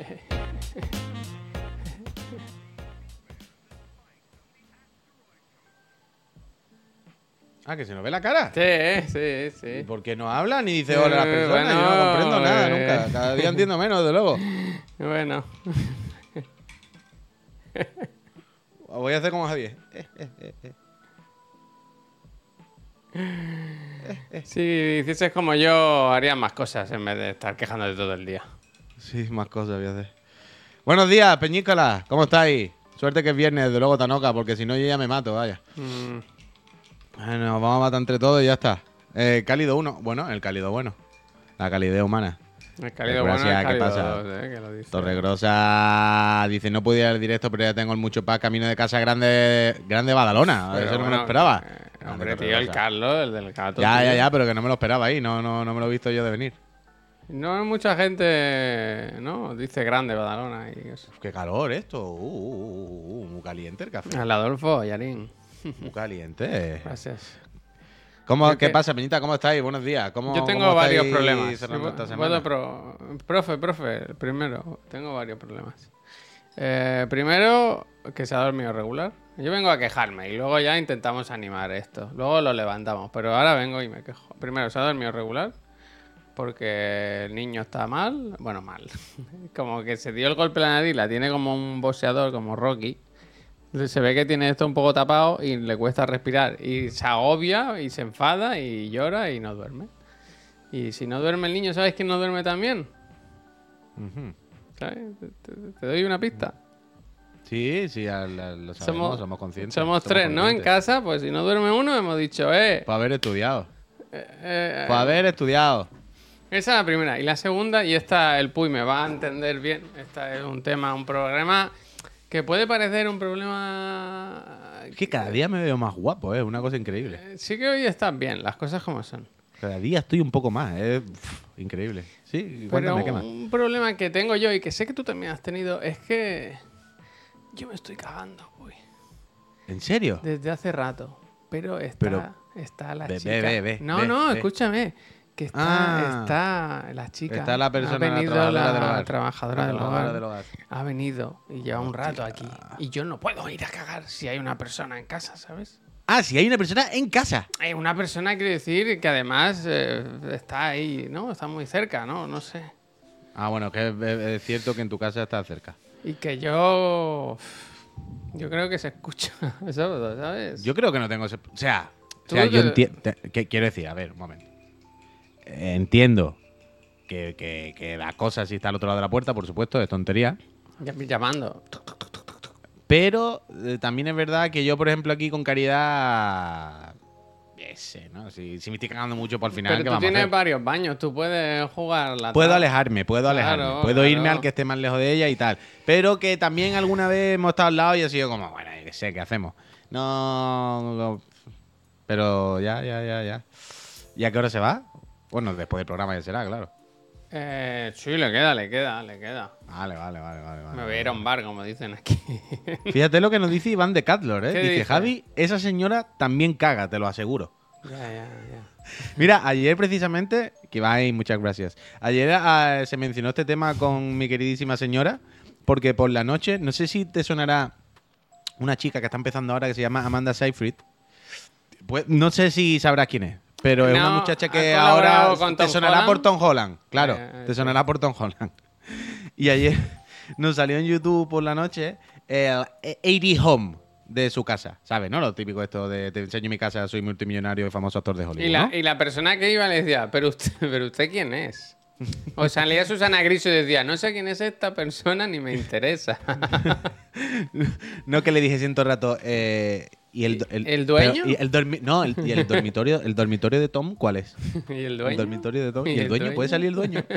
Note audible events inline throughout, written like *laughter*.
*laughs* Ah, que se nos ve la cara. Sí, sí, sí. ¿Por qué no habla ni dice hola a las Eh, personas? Yo no comprendo nada eh. nunca. Cada día entiendo menos, de luego. *laughs* Bueno, *laughs* Voy a hacer como Javier. Eh, eh, eh, eh. si hicieses como yo, harías más cosas en vez de estar quejándote todo el día. Sí, más cosas voy a hacer. Buenos días, Peñícola. ¿Cómo estáis? Suerte que es viernes, desde luego Tanoca, porque si no yo ya me mato, vaya. Mm, Bueno, vamos a matar entre todos y ya está. Eh, cálido 1. Bueno, el cálido bueno. La calidez humana. el cálido bueno, Gracias, el ¿qué pasa? dos, eh, que lo dice. Torregrosa dice, no pude ir al directo, pero ya tengo el mucho paz camino de casa grande, grande Badalona. Pero Eso no me lo esperaba. eh, hombre, tío, el. Carlos, el del gato. Ya, tío. ya, ya, pero que no me lo esperaba ahí. No, no, no me lo he visto yo de venir. No hay mucha gente, ¿no? Dice grande Badalona y eso. Uf, qué calor esto. Uh, uh, uh, uh, muy caliente el café. Al Adolfo, Yarín. Muy *laughs* caliente. Gracias. ¿Cómo, ¿Qué que- pasa, Peñita? ¿Cómo estáis? Buenos días. ¿Cómo, Yo tengo cómo varios problemas. Puedo- pro- profe, profe, primero, tengo varios problemas. Eh, primero, que se ha dormido regular. Yo vengo a quejarme y luego ya intentamos animar esto. Luego lo levantamos, pero ahora vengo y me quejo. Primero, se ha dormido regular porque el niño está mal. Bueno, mal. *laughs* como que se dio el golpe en la nariz, la tiene como un boxeador, como Rocky. Se ve que tiene esto un poco tapado y le cuesta respirar. Y se agobia y se enfada y llora y no duerme. Y si no duerme el niño, ¿sabes quién no duerme también? Ujú. ¿Sabes? Te, te- te doy una pista. Sí, sí, lo sabemos, somos, conscientes. Somos tres, ¿no? En casa, pues si no duerme uno, hemos dicho, eh. Por haber estudiado. eh, eh, Por haber estudiado. Esa es la primera. Y la segunda, y esta el Puy me va a entender bien. Esta es un tema, un problema que puede parecer un problema. Es que cada día me veo más guapo, es una cosa increíble. Eh, Sí que hoy estás bien, las cosas como son. Cada día estoy un poco más, es uf, increíble. Sí, Pero un problema que tengo yo y que sé que tú también has tenido es que yo me estoy cagando, Puy. ¿En serio? Desde hace rato. Pero está, Pero- está la chica. no, no, escúchame. Que está, Ah. está la chica. Está la persona ha venido trabajadora la del hogar. trabajadora del hogar. del hogar. Ha venido y lleva un rato aquí. Y yo no puedo ir a cagar si hay una persona en casa, ¿sabes? Ah, si hay una persona en casa. Hay una persona, quiere decir, que además eh, está ahí, ¿no? Está muy cerca, ¿no? No sé. Ah, bueno, que es, cierto que en tu casa está cerca. Y que yo. Yo creo que se escucha *laughs* ¿sabes? Yo creo que no tengo. O sea, o sea yo entiendo... Quiero decir, a ver, un momento. Entiendo que, que, que la cosa si está al otro lado de la puerta, por supuesto, es tontería. Ya- Llamando. Pero eh, también es verdad que yo, por ejemplo, aquí con caridad. Ese, ¿no? Si, si me estoy cagando mucho por el final, Pero ¿qué tú vamos a tienes hacer? varios baños, tú puedes jugar la Puedo alejarme, puedo alejarme. Claro, puedo irme al que esté más lejos de ella y tal. Pero que también alguna vez hemos estado al lado y ha sido como, bueno, yo qué sé, ¿qué hacemos? No. no- Pero ya, ya, ya, ya. ¿Y a qué hora se va? Bueno, después del programa ya será, claro. Eh, sí, le queda, le queda, le queda. Vale, vale, vale, vale. Me voy a ir a un bar, como dicen aquí. *laughs* Fíjate lo que nos dice Iván de Catlor, ¿eh? ¿Qué Dice, dice? Javi, esa señora también caga, te lo aseguro. ya, ya, ya. *laughs* Mira, ayer precisamente, que va ahí, muchas gracias. Ayer ah, se mencionó este tema con mi queridísima señora, porque por la noche, no sé si te sonará una chica que está empezando ahora que se llama Amanda Seyfried. Pues no sé si sabrás quién es, pero es una muchacha ha que ahora con te Tom sonará Holland. por Tom Holland, claro, Eh, te sonará por Tom Holland. *laughs* Y ayer *laughs* nos salió en YouTube por la noche el 80 Home de su casa, ¿sabes? ¿No? Lo típico esto de te enseño mi casa, soy multimillonario y famoso actor de Hollywood. Y la, ¿no? y la persona que iba le decía, ¿pero usted, *laughs* pero usted quién es? O salía Susana Griso y decía, no sé quién es esta persona ni me interesa. No que le dije siento rato. eh, ¿Y el, ¿El dueño? pero- y el dormi- no, el, y el dormitorio, el dormitorio de Tom, ¿cuál es? *laughs* ¿Y el El dueño? dormitorio de Tom. ¿Y ¿Y, el dueño? dueño? ¿Puede salir el dueño? *laughs*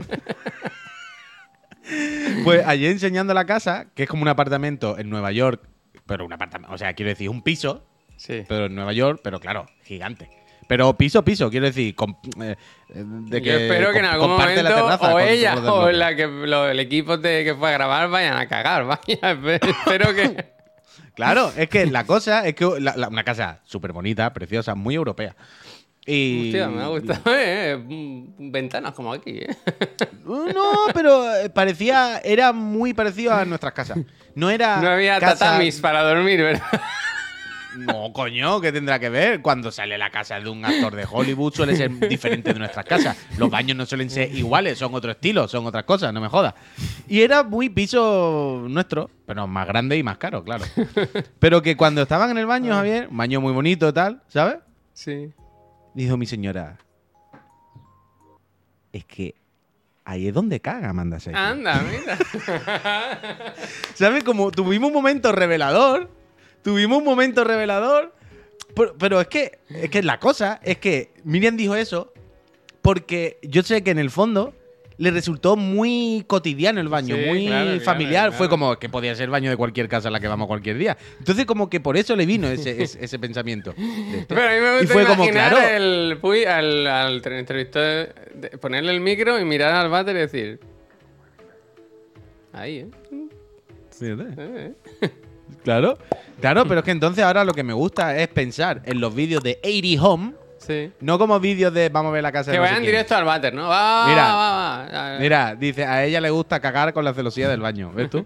pues ayer enseñando la casa, que es como un apartamento en Nueva York, pero un apartamento, o sea, quiero decir, un piso, Sí. pero en Nueva York, pero claro, gigante. Pero piso, piso, quiero decir, com- eh, de que Yo espero que en algún momento o con ella o la que, lo- el equipo de, que fue a grabar vayan a cagar. *laughs* Vaya, espero que... Claro, *laughs* es que la cosa es que la- la- una casa súper bonita, preciosa, muy europea. Y... Hostia, me ha gustado, eh. Mm, Ventanas como aquí, eh. *laughs* No, pero eh, parecía, era muy parecido a nuestras casas. No era. No había casa- tatamis para dormir, ¿verdad? *laughs* No, coño, ¿qué tendrá que ver? Cuando sale la casa de un actor de Hollywood suele ser diferente de nuestras casas. Los baños no suelen ser iguales, son otro estilo, son otras cosas, no me jodas. Y era muy piso nuestro, pero más grande y más caro, claro. Pero que cuando estaban en el baño, Javier, un baño muy bonito y tal, ¿sabes? Sí. Dijo mi señora, es que ahí es donde caga Amanda Seyfried. Anda, mira. *laughs* ¿Sabes? Como tuvimos un momento revelador. Tuvimos un momento revelador. Pero, pero es que es que la cosa es que Miriam dijo eso porque yo sé que en el fondo le resultó muy cotidiano el baño, Sí, muy claro, claro, familiar. Fue como que podía ser el baño de cualquier casa a la que vamos cualquier día. Entonces, como que por eso le vino ese, *laughs* ese, ese pensamiento. Pero a mí me y gusta fue como, claro. el Puy al, al entrevistador, ponerle el micro y mirar al váter y decir... Ahí, ¿eh? Fíjate. Eh, *laughs* Claro, claro, pero es que entonces ahora lo que me gusta es pensar en los vídeos de 80 Home, Sí. no como vídeos de vamos a ver la casa Que de no sé vayan quién. directo al váter, ¿no? Va, Mira, va, va, va. Mira, dice, a ella le gusta cagar con la celosía del baño, ¿ves tú?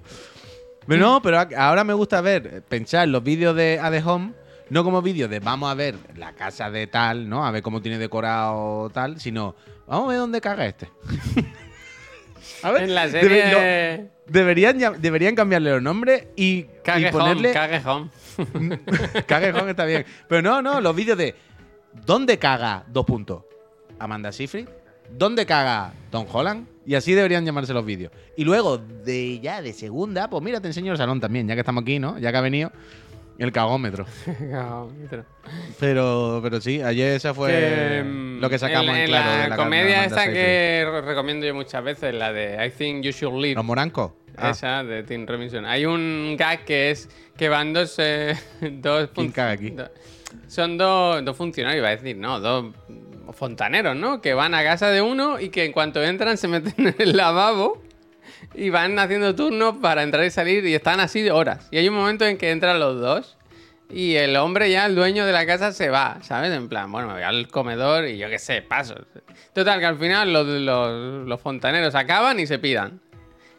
Pero no, pero ahora me gusta ver, pensar en los vídeos de A The Home, no como vídeos de vamos a ver la casa de tal, ¿no? A ver cómo tiene decorado tal, sino vamos a ver dónde caga este. A ver, En la debe- serie... no, deberían, deberían cambiarle los nombres y, y ponerle... home, cague home. Cague Home está bien. Pero no, no, los vídeos de ¿Dónde caga? Dos puntos. Amanda Seyfried. ¿Dónde caga Tom Holland? Y así deberían llamarse los vídeos. Y luego, de ya de segunda, pues mira, te enseño el salón también, ya que estamos aquí, ¿no? Ya que ha venido el *laughs* cagómetro. Pero, pero sí, ayer esa fue Que, mm, lo que sacamos en, en claro la de la comedia Seyfried. que re- recomiendo yo muchas veces, la de I Think You Should Leave. ¿Los morancos? Ah, Esa de Tim Robinson. Hay un gag que es que van dos. eh, *laughs* dos ¿Quién caga aquí? do- son dos, dos funcionarios, iba a decir, no, dos fontaneros, ¿no? Que van a casa de uno y que en cuanto entran se meten *laughs* en el lavabo y van haciendo turnos para entrar y salir y están así de horas. Y hay un momento en que entran los dos y el hombre ya, el dueño de la casa, se va, ¿sabes? En plan, bueno, me voy al comedor y yo qué sé, paso. Total, que al final los, los, los fontaneros acaban y se pidan.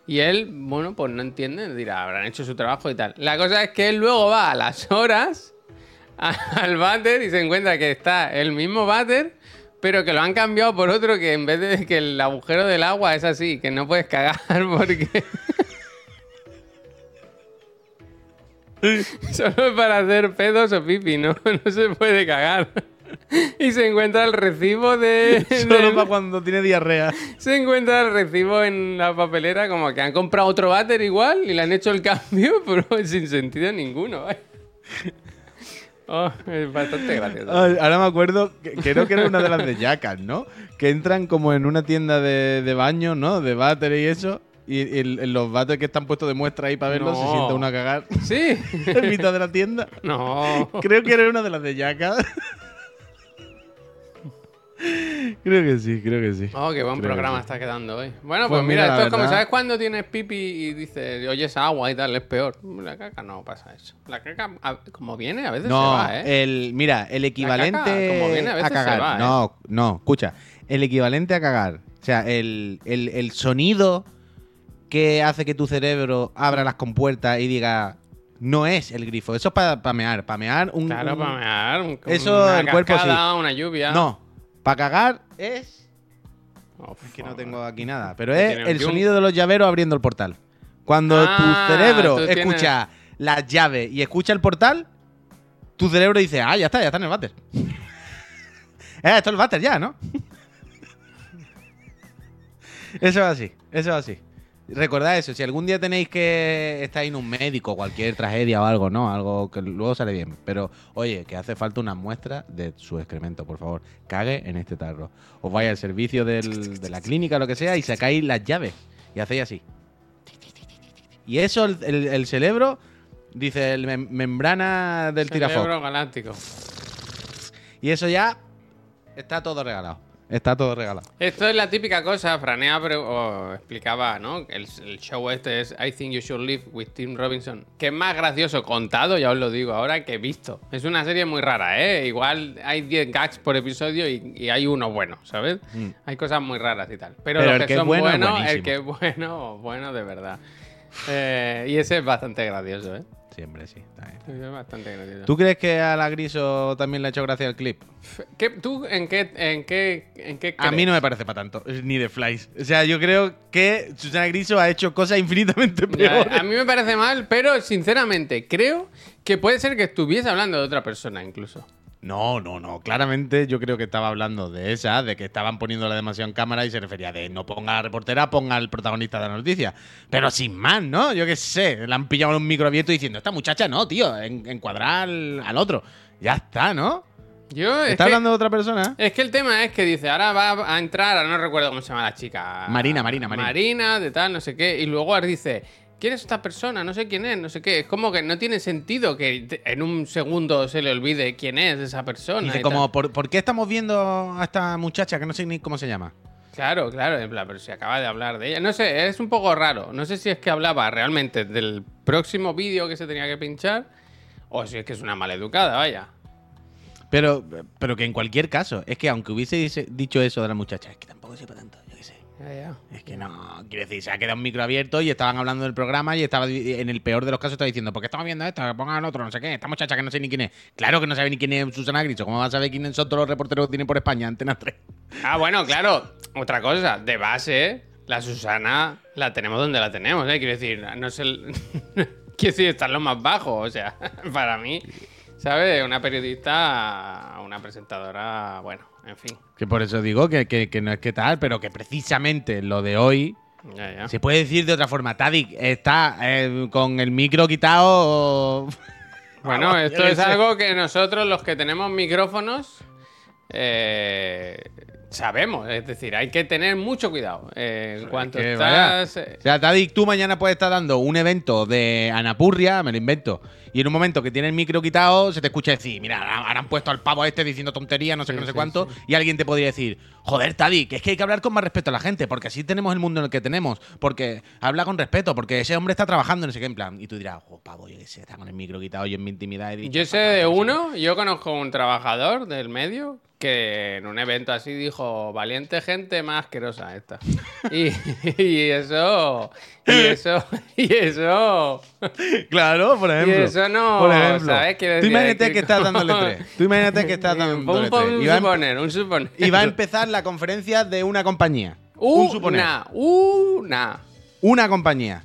Y él, bueno, pues no entiende, dirá, habrán hecho su trabajo y tal. La cosa es que él luego va a las horas *laughs* al váter y se encuentra que está el mismo váter, pero que lo han cambiado por otro que en vez de que el agujero del agua es así, que no puedes cagar *laughs* porque... *laughs* Solo para hacer pedos o pipi, ¿no? *laughs* No se puede cagar. Y se encuentra el recibo de... Solo para cuando tiene diarrea. se encuentra el recibo en la papelera como que han comprado otro váter igual y le han hecho el cambio, pero sin sentido ninguno. vaya. Oh, es bastante gracioso. Ahora me acuerdo, que, creo que era una de las de Jackass, ¿no? Que entran como en una tienda de, de baño, ¿no? De váter y eso. Y, los váteres que están puestos de muestra ahí para verlos, se No. sienta uno a cagar Sí. *laughs* en mitad de la tienda. No. Creo que era una de las de Jackass. Creo que sí, creo que sí. Oh, qué buen Creo que programa sí. está quedando hoy. Bueno, Pues pues, mira, mira, esto es como, ¿sabes cuando tienes pipi y dices, oyes agua y tal? Es peor. La caca no pasa eso. La caca, como viene, a veces No, se va, ¿eh? el, mira, el equivalente caca, como viene, a veces cagar. va, ¿eh? No, no, escucha. El equivalente a cagar. O sea, el, el- el sonido que hace que tu cerebro abra las compuertas y diga. No es el grifo, eso es para pamear. Pamear un. Claro, un- para mear. un- Eso una el cuerpo cascada, una lluvia. No, para cagar es. Oh, Es que no tengo aquí nada, *laughs* pero es el sonido de los llaveros abriendo el portal. Cuando Ah, tu cerebro tienes- escucha las llaves y escucha el portal, tu cerebro dice, ah, ya está, ya está en el váter. *laughs* eh, esto es el váter ya, ¿no? *laughs* eso es así, eso es así. Recordad eso, si algún día tenéis que estar en un médico, cualquier tragedia o algo, ¿no? Algo que luego sale bien. Pero, oye, que hace falta una muestra de su excremento, por favor. Cague en este tarro. Os vais al servicio del- de la clínica o lo que sea y sacáis las llaves. Y hacéis así. Y eso, el, el- el cerebro, dice, el mem- membrana del tirafoc. Cerebro galáctico. Y eso ya está todo regalado. Está todo regalado. Esto es la típica cosa, Franea pero, explicaba, ¿no? El, el show este es I Think You Should Live with Tim Robinson, que es más gracioso contado, ya os lo digo ahora, que visto. Es una serie muy rara, ¿eh? Igual hay 10 gags por episodio y, y hay uno bueno, ¿sabes? Hay cosas muy raras y tal. Pero, Mm. Pero los el que, son buenos, el que es bueno, bueno de verdad. Eh, y ese es bastante gracioso, ¿eh? Siempre sí. está bien. Ese es bastante gracioso. ¿Tú crees que a la Griso también le ha hecho gracia el clip? ¿Qué- ¿Tú en qué, en qué, en qué A mí no me parece para tanto, ni de Flies. O sea, yo creo que Susana Griso ha hecho cosas infinitamente Ya, peores. a mí me parece mal, pero sinceramente creo que puede ser que estuviese hablando de otra persona incluso. No, no, no. Claramente yo creo que estaba hablando de esa, de que estaban poniéndola demasiado en cámara y se refería de no ponga a la reportera, ponga al protagonista de la noticia. Pero sin más, ¿no? Yo qué sé. Le han pillado en un micro abierto diciendo, esta muchacha no, tío, en- encuadrar al, al otro. Ya está, ¿no? Yo es ¿Está que, hablando de otra persona? es que el tema es que dice, ahora va a entrar, ahora no recuerdo cómo se llama la chica. Marina, Marina, Marina. Marina, de tal, no sé qué. Y luego dice, ¿quién es esta persona? No sé quién es, no sé qué. Es como que no tiene sentido que en un segundo se le olvide quién es esa persona. Dice y como. ¿por, por qué estamos viendo a esta muchacha que no sé ni cómo se llama? Claro, claro, en plan, pero si acaba de hablar de ella. No sé, es un poco raro. No sé si es que hablaba realmente del próximo vídeo que se tenía que pinchar o si es que es una maleducada, vaya. Pero, pero que en cualquier caso, es que aunque hubiese dicho eso de la muchacha, es que tampoco sepa tanto. Ya, ya. Es que no, quiero decir, se ha quedado un micro abierto y estaban hablando del programa y estaba en el peor de los casos estaba diciendo, ¿por qué estamos viendo esto? Que pongan otro, no sé qué, esta muchacha que no sé ni quién es. Claro que no sabe ni quién es Susana Griso, ¿cómo va a saber quiénes son todos los reporteros que tienen por España, Antena 3? Ah, bueno, claro. Otra cosa, de base, la Susana la tenemos donde la tenemos, ¿eh? Quiero decir, no sé. el- *laughs* Quiero decir, está en lo más bajo, o sea, *laughs* para mí, ¿sabes? Una periodista, una presentadora, bueno, en fin. Que por eso digo que, que- que no es que tal, pero que precisamente lo de hoy Ya, ya. se puede decir de otra forma. Tadic está eh, con el micro quitado. *laughs* Bueno, Vamos, esto es algo que nosotros, los que tenemos micrófonos, eh, sabemos. Es decir, hay que tener mucho cuidado. Eh, en cuanto Que vaya. estás. eh, O sea, Tadic, tú mañana puedes estar dando un evento de Anapurria, me lo invento, y en un momento que tiene el micro quitado, se te escucha decir, mira, ahora han puesto al pavo este diciendo tonterías, no sé Sí, qué, no sé sí, cuánto, y alguien te podría decir, joder, Tadic, es que hay que hablar con más respeto a la gente, porque así tenemos el mundo en el que tenemos, porque habla con respeto, porque ese hombre está trabajando, sé qué, en plan, y tú dirás, oh, pavo, yo qué sé, está con el micro quitado, yo en mi intimidad he dicho, Yo sé de uno, yo conozco un trabajador del medio que en un evento así dijo, valiente gente más asquerosa esta. *laughs* Y, y eso, y eso, *laughs* y eso, Claro, por ejemplo. eso no, Por ejemplo. ¿sabes? Quiero *laughs* Tú imagínate que estás dándole tres. Tú imagínate que estás dándole un, tres. un Y va a suponer, un suponer. Y va a empezar la conferencia de una compañía. un suponer. Una, una. Una compañía.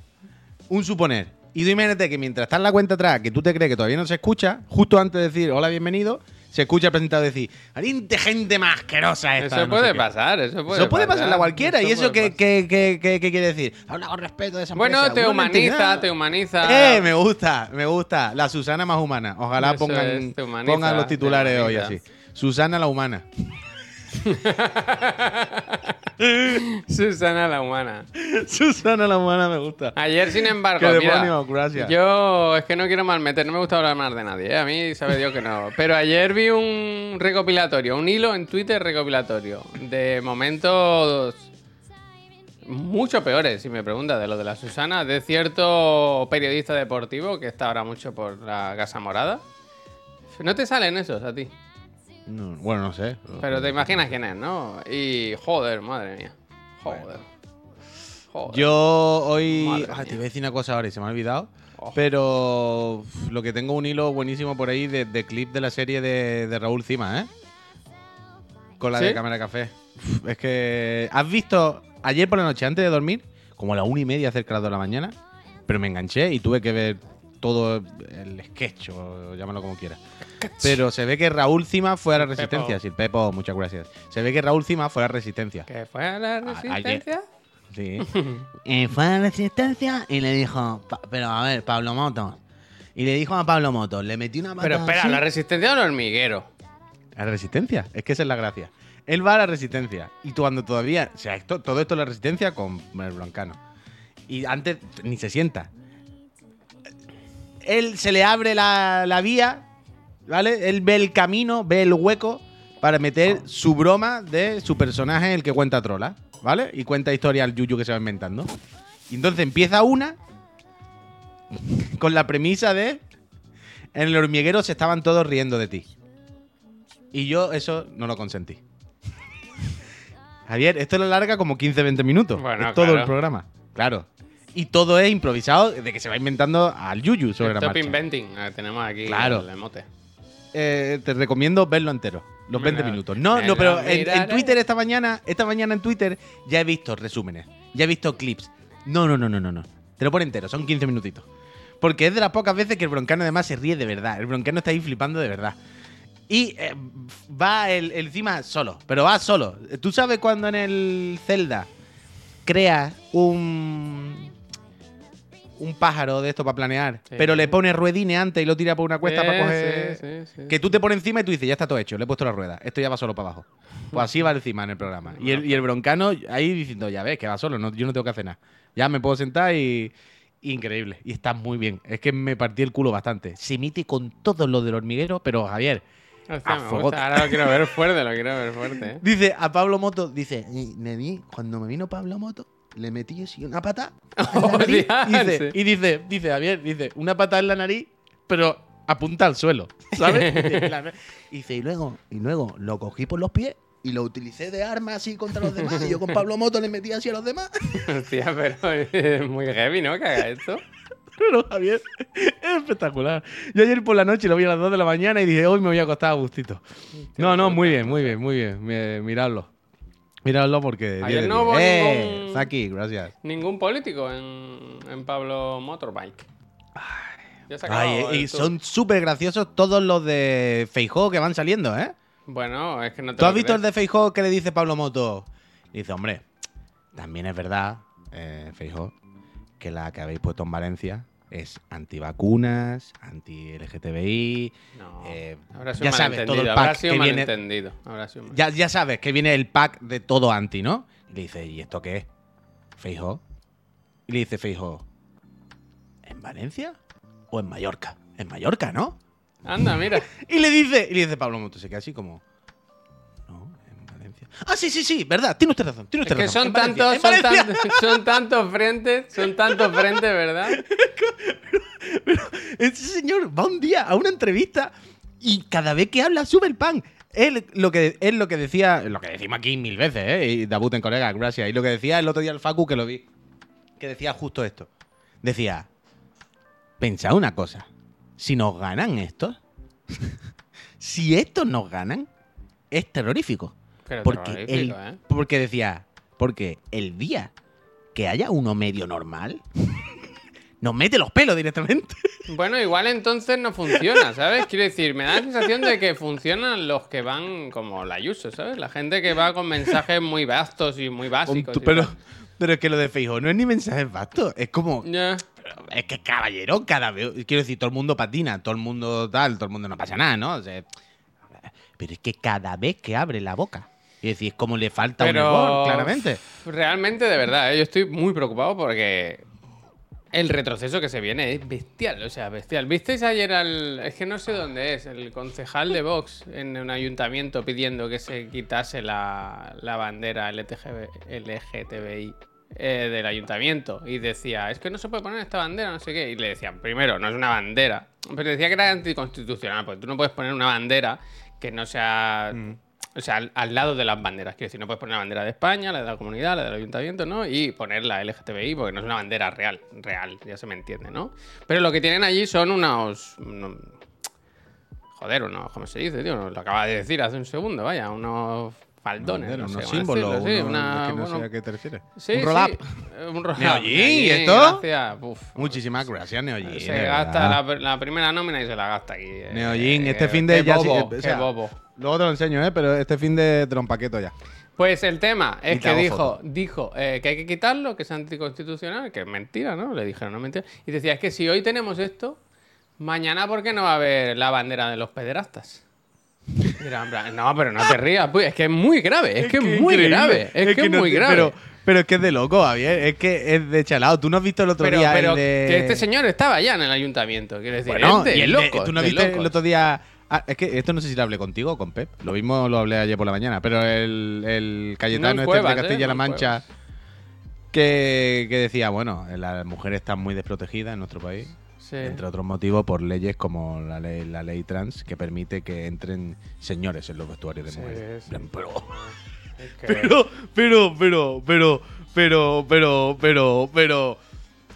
Un suponer. Y tú imagínate que mientras está en la cuenta atrás, que tú te crees que todavía no se escucha, justo antes de decir hola, bienvenido, se escucha el presentador decir, valiente gente más asquerosa esta. Eso no puede sé qué". pasar, eso puede Eso puede pasarle a cualquiera. ¿Y eso qué, qué, qué- qué- qué quiere decir? Habla con respeto de esa Bueno, empresa. te Una humaniza, te humaniza. Eh, me gusta, me gusta. La Susana más humana. Ojalá Eso pongan, es, te humaniza, pongan los te titulares hoy así. Susana la humana. *laughs* *laughs* Susana la humana. Susana la humana me gusta. Ayer, sin embargo, Qué mira, demonios, gracias. yo es que no quiero malmeter, no me gusta hablar más de nadie, ¿eh? a mí sabe Dios que no. Pero ayer vi un recopilatorio, un hilo en Twitter recopilatorio de momentos mucho peores, si me preguntas, de lo de la Susana, de cierto periodista deportivo que está ahora mucho por la Casa Morada. ¿No te salen esos a ti? No, bueno, no sé. Pero te imaginas quién es, ¿no? Y joder, madre mía. Joder. Joder. Yo hoy. Ah, te iba a decir una cosa ahora y se me ha olvidado. Oh. Pero lo que tengo un hilo buenísimo por ahí de, de clip de la serie de, de Raúl Cima, ¿eh? Con la ¿Sí? de cámara de café. Es que. ¿Has visto ayer por la noche, antes de dormir? Como a la una y media, cerca de las dos de la mañana. Pero me enganché y tuve que ver todo el sketch, o llámalo como quieras. Pero se ve que Raúl Cima fue a la resistencia. Sí, Pepo, muchas gracias. Se ve que Raúl Cima fue a la resistencia. ¿Que fue a la resistencia? Sí. y *laughs* fue a la resistencia y le dijo, "Pa- pero a ver, Pablo Motos. Y le dijo a Pablo Motos, le metió una Pero espera, así- ¿la resistencia o el hormiguero? ¿A la resistencia? Es que esa es la gracia. Él va a la resistencia. Y cuando todavía. O sea, esto- todo esto es la resistencia con el blancano. Y antes ni se sienta. Él se le abre la, la vía, ¿vale? Él ve el camino, ve el hueco para meter su broma de su personaje, el que cuenta trola, ¿vale? Y cuenta historia al yuyu que se va inventando. Y entonces empieza una con la premisa de en el hormiguero se estaban todos riendo de ti. Y yo eso no lo consentí. Javier, esto lo larga como 15-20 minutos. Bueno, Es todo claro. el programa. Claro. Y todo es improvisado de que se va inventando al yuyu sobre la Top marcha. Inventing. eh, tenemos aquí Claro. el emote. Eh, te recomiendo verlo entero. Los Me 20 la- minutos. No, no, pero en. Twitter esta mañana, esta mañana en Twitter ya he visto resúmenes, ya he visto clips. No, no, no, no, no, no. Te lo pone entero, son 15 minutitos. Porque es de las pocas veces que el broncano además se ríe de verdad. El broncano está ahí flipando de verdad. Y eh, va el, el encima solo, pero va solo. ¿Tú sabes cuando en el Zelda creas un un pájaro de esto para planear, Sí. pero le pone ruedines antes y lo tira por una cuesta para coger sí, sí, sí. que tú te pones encima y tú dices, ya está todo hecho, le he puesto la rueda, esto ya va solo para abajo. Pues así va encima en el programa. Y el, y el broncano ahí diciendo, ya ves, que va solo, no, yo no tengo que hacer nada. Ya me puedo sentar y... Increíble. Y está muy bien. Es que me partí el culo bastante. Se emite con todo lo del hormiguero, pero Javier, me gusta. Ahora lo quiero ver fuerte, lo quiero ver fuerte. ¿eh? *laughs* Dice a Pablo Moto, dice, "Y me vi, cuando me vino Pablo Moto, le metí así una pata *laughs* en la nariz", Hostia, dice, y dice, dice Javier, dice, una pata en la nariz, pero apunta al suelo, ¿sabes? *laughs* Y dice, y luego, y luego lo cogí por los pies y lo utilicé de arma así contra los demás. Y yo con Pablo Moto le metí así a los demás. *laughs* Hostia, pero es muy heavy, ¿no? Que haga esto. Pero Javier, es espectacular. Yo ayer por la noche lo vi a las 2 de la mañana y dije, hoy me voy a acostar a gustito. No, no, muy bien, muy bien, muy bien. Mi- Miradlo. Miradlo porque... Ayer 10 de no 10. hubo ¡Eh! ningún- gracias. Ningún político en, en Pablo Motorbike. Ya se Ay, y el tour. son súper graciosos todos los de Feijó que van saliendo, ¿eh? Bueno, es que no te ¿Tú lo has visto el crees. de Feijó que le dice Pablo Moto? Y dice, hombre, también es verdad, eh, que la que habéis puesto en Valencia es antivacunas, anti-LGTBI. No, eh, sido ya sabes, todo el pack sido que viene- mal- Ya, ya sabes que viene el pack de todo anti, ¿no? Y le dice, ¿y esto qué es? Feijó. Y le dice Feijó, ¿en Valencia o en Mallorca? En Mallorca, ¿no? Anda, mira. *laughs* Y le dice, y le dice Pablo Moto, se queda así como. Ah, sí, sí, sí, verdad, tiene usted razón, tiene Es usted que razón. son tantos, son, tantos, *laughs* son tantos frentes, son tantos frentes, ¿verdad? *laughs* Ese señor va un día a una entrevista y cada vez que habla sube el pan. Él lo que, es lo que decía, lo que decimos aquí mil veces, ¿eh? Y Dabut en colega, gracias. Y lo que decía el otro día el Facu, que lo vi, que decía justo esto. Decía, pensad una cosa, si nos ganan estos, *laughs* si estos nos ganan, es terrorífico. Pero Porque, el, ¿eh? porque decía, porque el día que haya uno medio normal, nos mete los pelos directamente. Bueno, igual entonces no funciona, ¿sabes? Quiero decir, me da la sensación de que funcionan los que van como la Yuso, ¿sabes? La gente que va con mensajes muy vastos y muy básicos. pero, pero es que lo de Feijóo no es ni mensajes vastos, es como... Es que caballero, cada vez... Quiero decir, todo el mundo patina, todo el mundo tal, todo el mundo no pasa nada, ¿no? O sea, pero es que cada vez que abre la boca, es decir, es como le falta un Pero error, claramente. Realmente, de verdad, ¿eh? yo estoy muy preocupado porque el retroceso que se viene es bestial, o sea, bestial. ¿Visteis ayer al... Es que no sé dónde es, el concejal de Vox en un ayuntamiento pidiendo que se quitase la, la bandera LTGB LGTBI eh, del ayuntamiento y decía, es que no se puede poner esta bandera, no sé qué. Y le decían, primero, no es una bandera, pero decía que era anticonstitucional, porque tú no puedes poner una bandera que no sea... O sea, al, lado de las banderas. Quiero decir, no puedes poner la bandera de España, la de la comunidad, la del ayuntamiento, ¿no? Y poner la LGTBI, porque no es una bandera real. Real, ya se me entiende, ¿no? Pero lo que tienen allí son unos. unos- joder, unos. ¿Cómo se dice, tío? Lo acaba de decir hace un segundo, vaya. Unos faldones. No sé unos símbolos, sí, una- que no bueno, sé a qué te refieres. sí, un sí, roll-up. eh, Un roll-up. Neoyin, ¿y esto? gracias. Uf. Muchísimas gracias, Neoyin. Se gasta la, la primera nómina y se la gasta aquí. eh, Neoyin, este eh, fin de qué ya sí- bobo, eh, o qué sea, bobo. Luego te lo enseño, ¿eh? Pero este fin de te lo empaqueto ya. Pues el tema es que dijo, foto. dijo eh, que hay que quitarlo, que es anticonstitucional, que es mentira, ¿no? Le dijeron, no mentira. Y decía, es que si hoy tenemos esto, mañana, ¿por qué no va a haber la bandera de los pederastas? No, pero no te rías, pues, es que es muy grave, es, que es muy increíble. grave, es, que es no muy te- grave. Pero, pero es que es de loco, Javier. Es que es de chalado. ¿Tú no has visto el otro Pero, día pero el de... que este señor estaba ya en el ayuntamiento, quiero decir, Bueno, es de y el de- locos, ¿tú no de viste el locos. otro día Ah, es que esto no sé si lo hablé contigo o con Pep. Lo mismo lo hablé ayer por la mañana. Pero el, el Cayetano No este de ¿eh? Castilla-La No Mancha que, que decía, bueno, las mujeres están muy desprotegidas en nuestro país. Sí. Entre otros motivos por leyes como la ley, la ley trans que permite que entren señores en los vestuarios de Sí, mujeres. sí. *laughs* Pero, pero, pero, pero, pero, pero, pero, pero, pero.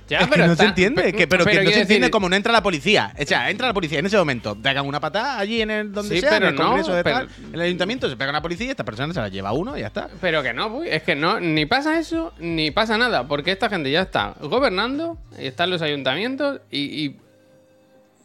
Ya, es que pero no está- se entiende, que, pero, que pero no se entiende decir- como no entra la policía. O sea, entra la policía en ese momento, te hagan una patada allí en el donde Sí, sea, pero en el no, de tal, en el ayuntamiento, se pega una policía y esta persona se la lleva uno y ya está. Pero que no, es que no, ni pasa eso, ni pasa nada, porque esta gente ya está gobernando, y están los ayuntamientos, y, y,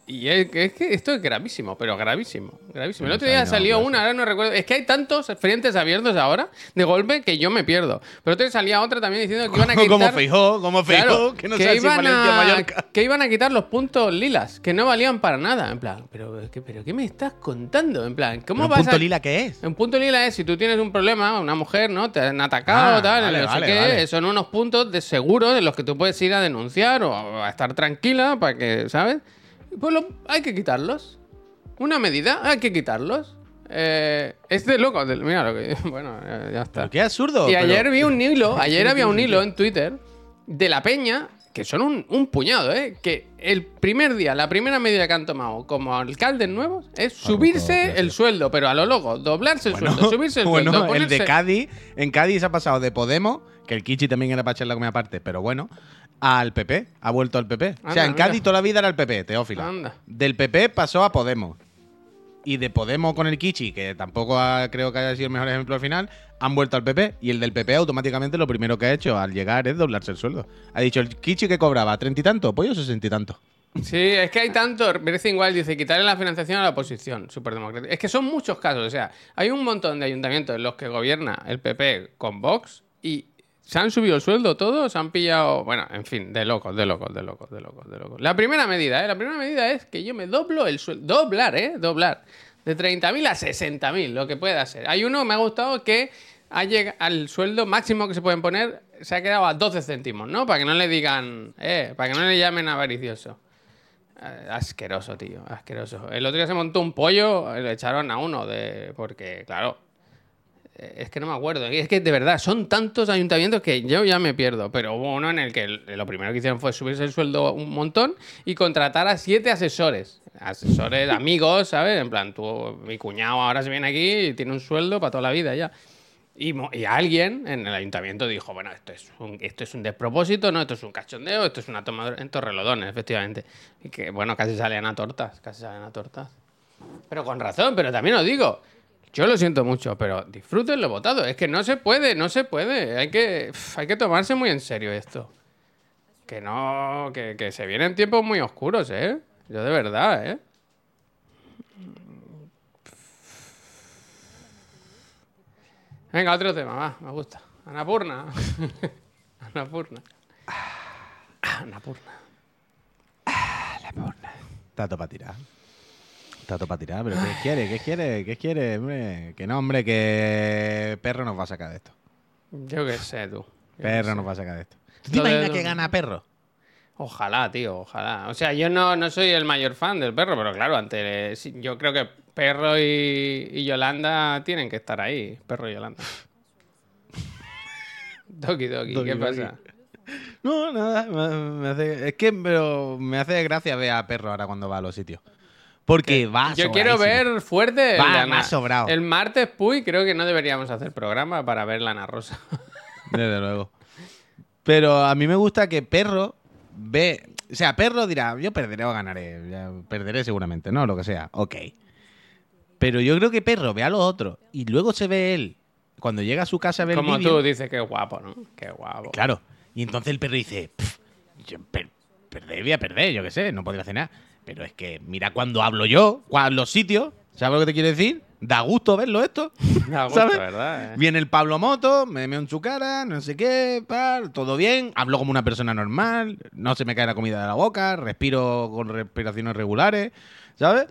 y es, que, es que esto es gravísimo, pero gravísimo, gravísimo. El otro día salió una, ahora no recuerdo, es que hay tantos frentes abiertos ahora, de golpe, que yo me pierdo. Pero otro día salía otra también diciendo que iban a *laughs* quitar... como Feijó, como Feijó, Claro, *laughs* que no que si en iban Valencia o a, Mallorca. que iban a quitar los puntos lilas, que no valían para nada. En plan, pero, ¿qué, pero ¿qué me estás contando? En plan, ¿cómo ¿Pero vas punto a...? lila qué es? Un punto lila es si tú tienes un problema, una mujer, ¿no? Te han atacado, Ah, tal, vale, no sé vale, qué. vale. Son unos puntos de seguro en los que tú puedes ir a denunciar o a estar tranquila para que, ¿sabes? Pues lo- hay que quitarlos. Una medida, hay que quitarlos. Eh, es de loco. de- mira lo que. *laughs* Bueno, ya, ya está. Pero qué absurdo. Y pero- ayer vi un *laughs* hilo, ayer había un hilo en Twitter de la peña, que son un, un puñado, ¿eh? Que el primer día, la primera medida que han tomado como alcaldes nuevos es subirse el sueldo, pero a lo loco, doblarse el Bueno, sueldo, subirse el *laughs* bueno, sueldo. el de ponerse- Cádiz, en Cádiz se ha pasado de Podemos, que el Kichi también era para echar la comida aparte, pero bueno, al PP, ha vuelto al PP. o sea, en Cádiz mira. toda la vida era el PP, Teófila. Anda. Del PP pasó a Podemos. Y de Podemos con el Kichi, que tampoco ha- creo que haya sido el mejor ejemplo al final, han vuelto al PP. Y el del PP automáticamente lo primero que ha hecho al llegar es doblarse el sueldo. Ha dicho, el Kichi que cobraba treinta y tanto, pues yo sesenta y tanto. Sí, es que hay tanto. Merece igual, dice, quitarle la financiación a la oposición. Súper democrático. Es que son muchos casos. O sea, hay un montón de ayuntamientos en los que gobierna el PP con Vox y se han subido el sueldo todos, se han pillado. Bueno, en fin, de locos, de locos, de locos, de locos, de locos. La primera medida, ¿eh? La primera medida es que yo me doblo el sueldo. Doblar, ¿eh? Doblar. De 30.000 a 60.000, lo que pueda ser. Hay uno, me ha gustado, que ha llegado al sueldo máximo que se pueden poner, se ha quedado a 12 céntimos, ¿no? Para que no le digan, eh, para que no le llamen avaricioso. Eh, Asqueroso, tío, asqueroso. El otro día se montó un pollo, le echaron a uno de. Porque, claro. Es que no me acuerdo. Es que de verdad, son tantos ayuntamientos que yo ya me pierdo. Pero hubo uno en el que lo primero que hicieron fue subirse el sueldo un montón y contratar a siete asesores. Asesores, *laughs* amigos, ¿sabes? En plan, tú, mi cuñado ahora se viene aquí y tiene un sueldo para toda la vida ya. Y, y alguien en el ayuntamiento dijo, bueno, esto es, un, esto es un despropósito, no, esto es un cachondeo, esto es una toma en torrelodones, efectivamente. Y que, bueno, casi salían a tortas, casi salían a tortas. Pero con razón, pero también os digo, yo lo siento mucho, pero disfruten lo votado. Es que no se puede, no se puede. Hay que, hay que tomarse muy en serio esto. Que no, que, que se vienen tiempos muy oscuros, ¿eh? Yo de verdad, ¿eh? Venga, otro tema, va, me gusta. Anapurna. *laughs* Anapurna. Anapurna. Tato para tirar. Para tirar, pero ¿qué quiere? ¿Qué quiere? ¿Qué quiere? Hombre? Que no, hombre, que perro nos va a sacar de esto. Yo qué sé, tú. Yo Perro sé. nos va a sacar de esto. ¿Tú te imaginas que gana perro? Ojalá, tío, ojalá. O sea, yo no, no soy el mayor fan del perro, pero claro, ante, sí, yo creo que Perro y, y Yolanda tienen que estar ahí. Perro y Yolanda. *laughs* Doki, Doki, Doki, ¿qué Doki. pasa? No, nada. me- me hace- es que pero me hace gracia ver a perro ahora cuando va a los sitios. Porque va Yo quiero ver fuerte. Va el más sobrado. El martes, Puy, creo que no deberíamos hacer programa para ver la Ana Rosa. *laughs* Desde luego. Pero a mí me gusta que Perro ve. O sea, Perro dirá, yo perderé o ganaré. ya perderé seguramente, ¿no? Lo que sea. Ok. Pero yo creo que Perro ve a los otros y luego se ve él. Cuando llega a su casa a ver el Como vídeo, tú dices, qué guapo, ¿no? Qué guapo. Claro. Y entonces el perro dice, "Pff, yo per- perder voy a perder, yo qué sé, no podría hacer nada. Pero es que mira cuando hablo yo, cua- los sitios, ¿sabes lo que te quiero decir? Da gusto verlo esto. *laughs* Da gusto, ¿sabes? ¿verdad? eh? Viene el Pablo Moto, me meo en su cara, no sé qué, todo bien, hablo como una persona normal, no se me cae la comida de la boca, respiro con respiraciones regulares, ¿sabes?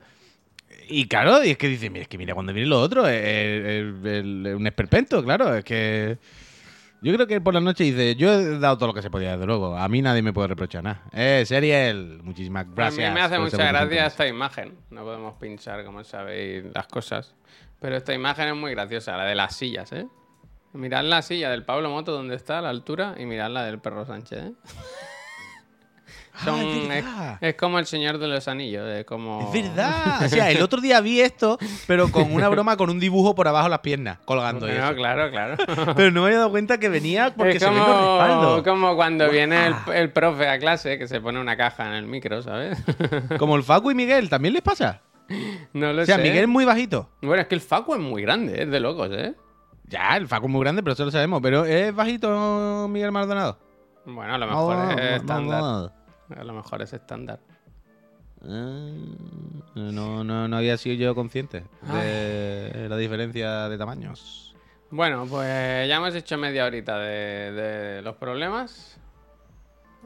Y claro, y es que dice, mira, es que mira, cuando viene lo otro, es, es- es- es un esperpento, claro, es que... Yo creo que por la noche dice, yo he dado todo lo que se podía, desde luego. A mí nadie me puede reprochar nada. Eh, Seriel, muchísimas gracias. A mí me hace mucha gracia esta imagen. No podemos pinchar, como sabéis, las cosas. Pero esta imagen es muy graciosa, la de las sillas, ¿eh? Mirad la silla del Pablo Moto donde está a la altura y mirad la del perro Sánchez, ¿eh? Son- Ah, es es, como el Señor de los Anillos, es como... Es verdad. O sea, el *laughs* otro día vi esto, pero con una broma con un dibujo por abajo de las piernas, colgando. y No, eso. claro, claro. *laughs* Pero no me había dado cuenta que venía porque es se ven los como, respaldos. como cuando viene el, el profe a clase que se pone una caja en el micro, ¿sabes? *laughs* Como el Facu y Miguel, ¿también les pasa? no lo O sea, sé. Miguel es muy bajito. Bueno, es que el Facu es muy grande, es de locos, ¿eh? Ya, el Facu es muy grande, pero eso lo sabemos. Pero ¿es bajito Miguel Maldonado? Bueno, a lo mejor No, es estándar. A lo mejor es estándar. Ah, No, no, no había sido yo consciente de la diferencia de tamaños. Bueno, pues ya hemos hecho media horita de, de los problemas.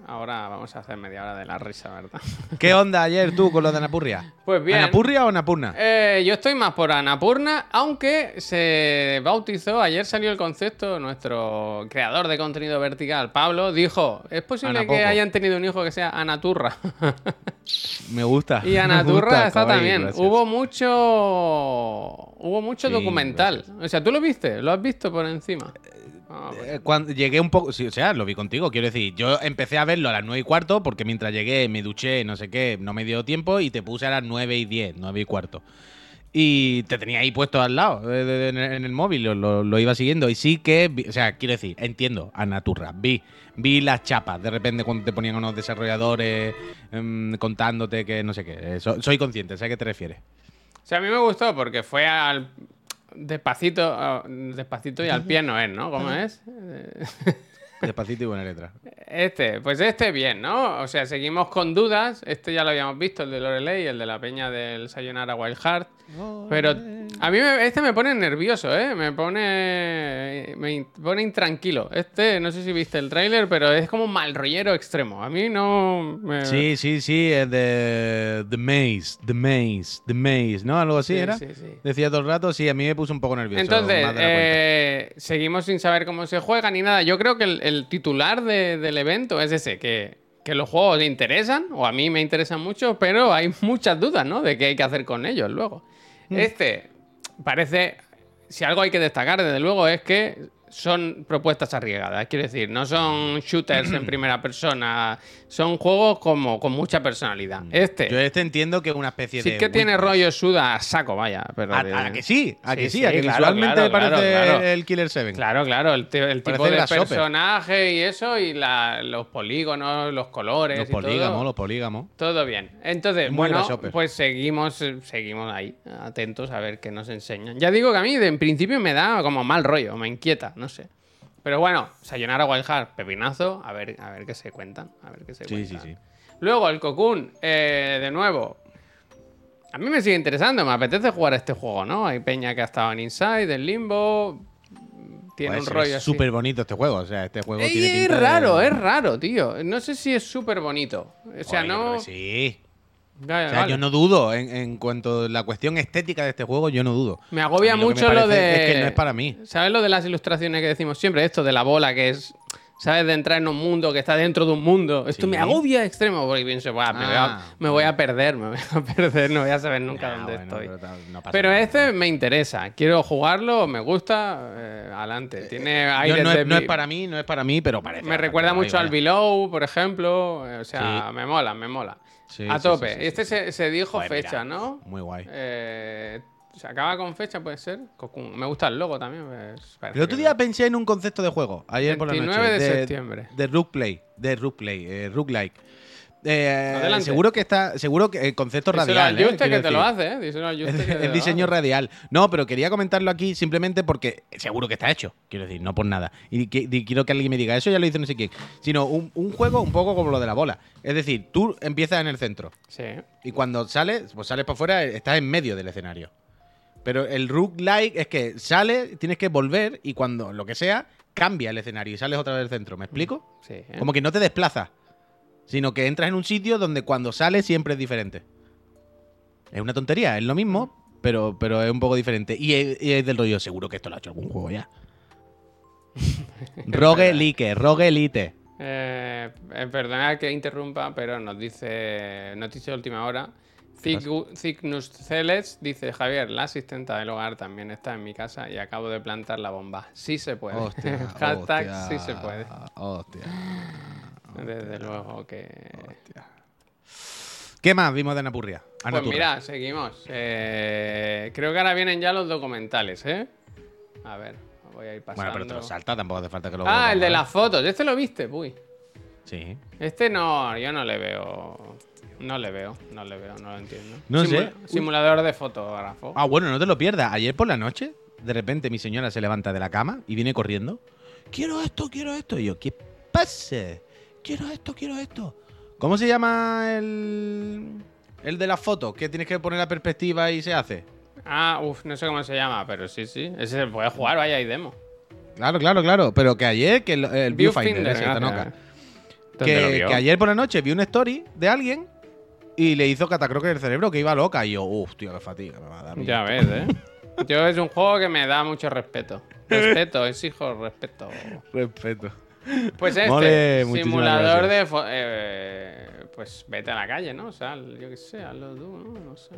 Ahora vamos a hacer media hora de la risa, ¿verdad? *laughs* ¿Qué onda ayer tú con lo de Anapurria? Pues bien. ¿Anapurria o Anapurna? Eh, yo estoy más por Anapurna, aunque se bautizó, ayer salió el concepto, nuestro creador de contenido vertical, Pablo, dijo, es posible Anapoco. que hayan tenido un hijo que sea Anaturra. *laughs* Me gusta. y Anaturra gusta, está también. gracias. Hubo mucho hubo mucho Sí, documental. O sea, ¿tú lo viste? ¿Lo has visto por encima? Ah. Eh, Cuando llegué un poco, sí, o sea, lo vi contigo, quiero decir, yo empecé a verlo a las 9 y cuarto porque mientras llegué me duché, no sé qué, no me dio tiempo y te puse a las 9 y 10, 9 y cuarto. Y te tenía ahí puesto al lado eh, en, el, móvil, lo, iba siguiendo y sí que, vi- o sea, quiero decir, entiendo a Naturra, vi, vi las chapas de repente cuando te ponían unos desarrolladores em, contándote que no sé qué, eh, so- soy consciente, sé a qué te refieres. O sea, a mí me gustó porque fue al despacito, despacito y al pie no es, ¿no? ¿Cómo es? *laughs* Despacito y buena letra. Este, pues este bien, ¿no? O sea, seguimos con dudas. Este ya lo habíamos visto, el de Lorelei, el de la peña del Sayonara Wild Heart. Pero a mí me- este me pone nervioso, ¿eh? Me pone. Me pone intranquilo. Este, no sé si viste el tráiler, pero es como un mal rollero extremo. A mí no. Me... Sí, sí, sí, es de The Maze, The Maze, The Maze, ¿no? Algo así Sí, era. sí, sí. Decía todo el rato, sí, a mí me puso un poco nervioso. Entonces, eh, seguimos sin saber cómo se juega ni nada. Yo creo que el, el titular de- del evento es ese, que, que los juegos interesan, o a mí me interesan mucho, pero hay *laughs* muchas dudas, ¿no? De qué hay que hacer con ellos luego. Este parece, si algo hay que destacar, desde luego, es que son propuestas arriesgadas. Quiero decir, no son shooters en primera persona, son juegos como con mucha personalidad. Este Mm. Yo este entiendo que es una especie sí de. que tiene rollo suda a saco, vaya. Pero A, de- a que sí, a Sí, que sí, sí, a que claro, visualmente claro, parece claro, el Killer 7. Claro, claro, el, el tipo de personaje y eso, y la- los polígonos, los colores. Los polígamos, los polígamos. todo bien. Entonces, Muy bueno, pues seguimos, seguimos ahí, atentos a ver qué nos enseñan. Ya digo que a mí de en principio me da como mal rollo, me inquieta, no sé. Pero bueno, Sayonara Wild Heart, pepinazo, a ver, a ver qué se cuentan. A ver qué se Sí, sí, cuentan. sí. Luego, el Cocoon, eh, de nuevo. A mí me sigue interesando, me apetece jugar a este juego, ¿no? Hay peña que ha estado en Inside, en Limbo. Tiene un rollo es súper bonito este juego. O sea, este juego Ey, tiene es de- raro, es raro, tío. No sé si es súper bonito. O sea, Joder, no. Sí. Ya, O sea, vale. yo no dudo. En, en cuanto a la cuestión estética de este juego, yo no dudo. Me agobia A mí lo que me mucho lo de. es que no es para mí. ¿Sabes lo de las ilustraciones que decimos siempre? Esto de la bola que es. ¿Sabes? De entrar en un mundo que está dentro de un mundo. Esto Sí. me agobia extremo porque pienso, "Buah, me, voy a, Ah, me voy a perder, me voy a *laughs* perder, no voy a saber nunca Ah, dónde bueno, estoy. pero no este me interesa. Quiero jugarlo, me gusta. eh, adelante. Tiene Yo aire no, de. es, no es vi- para mí, no es para mí, pero parece. Me recuerda mucho al. Below, por ejemplo. eh, O sea, me mola, me mola. Sí, a sí, tope. sí, este. Se, se dijo Joder, mira, fecha, ¿no? Muy guay. Eh, ¿Se acaba con fecha, puede ser? Cocoon. Me gusta el logo también. pues, El otro que- día pensé en un concepto de juego, ayer por la 29 noche. de septiembre. De Rook Play, de Rook Play, eh, Rook Like. Eh, Adelante. seguro que está, seguro que el concepto Díselo radial. al ¿eh? Te lo hace, ¿eh? Díselo al *laughs* te El lo diseño hace. radial. No, pero quería comentarlo aquí simplemente porque seguro que está hecho. Quiero decir, no por nada. Y, que- y quiero que alguien me diga, eso ya lo hizo no sé quién. Sino un, un juego un poco como lo de la bola. Es decir, tú empiezas en el centro. Sí. Y cuando sales, pues sales para afuera, estás en medio del escenario. Pero el roguelike es que sales, tienes que volver y cuando lo que sea, cambia el escenario y sales otra vez del centro. ¿Me explico? Sí. ¿eh? Como que no te desplazas, sino que entras en un sitio donde cuando sales siempre es diferente. Es una tontería, es lo mismo, pero, pero es un poco diferente. Y es, y es del rollo, seguro que esto lo ha hecho algún juego ya. *laughs* Roguelike, roguelite. Eh, eh, perdonad que interrumpa, pero nos dice noticia de última hora. Cygnus Celes dice Javier, la asistenta del hogar también está en mi casa y acabo de plantar la bomba. Sí se puede. Hostia, *laughs* Hashtag hostia, sí se puede. Hostia. Desde luego que. ¿Qué más vimos de Napurria? Pues Anaturra. mira, seguimos. Eh, creo que ahora vienen ya los documentales, ¿eh? A ver, voy a ir pasando. Bueno, pero te lo salta, tampoco hace falta que lo ah, el de a las fotos. Este lo viste, uy. Sí. Este no, yo no le veo. No le veo, no le veo, no lo entiendo. No sé. Simulador de fotógrafo. Ah, bueno, no te lo pierdas. Ayer por la noche, de repente mi señora se levanta de la cama y viene corriendo. Quiero esto, quiero esto. Y yo, ¿qué pasa? Quiero esto, quiero esto. ¿Cómo se llama el. el de las fotos? Que tienes que poner la perspectiva y se hace. Ah, uff, no sé cómo se llama, pero sí, sí. Ese se puede jugar, vaya, hay demo. Claro, claro, claro. Pero que ayer, que el, el Viewfinder, Viewfinder, ese, gracias. Tanoka, ¿Dónde lo que, ayer por la noche vi una story de alguien y le hizo catacroque el cerebro que iba loca. Y yo, uff, tío, qué fatiga me va a dar. Ya ves, ¿eh? Yo es un juego que me da mucho respeto. *laughs* Respeto, exijo respeto. Respeto. Pues este, Mole, simulador de... eh, pues vete a la calle, ¿no? O sea, yo qué sé, hazlo tú, ¿no? No sé.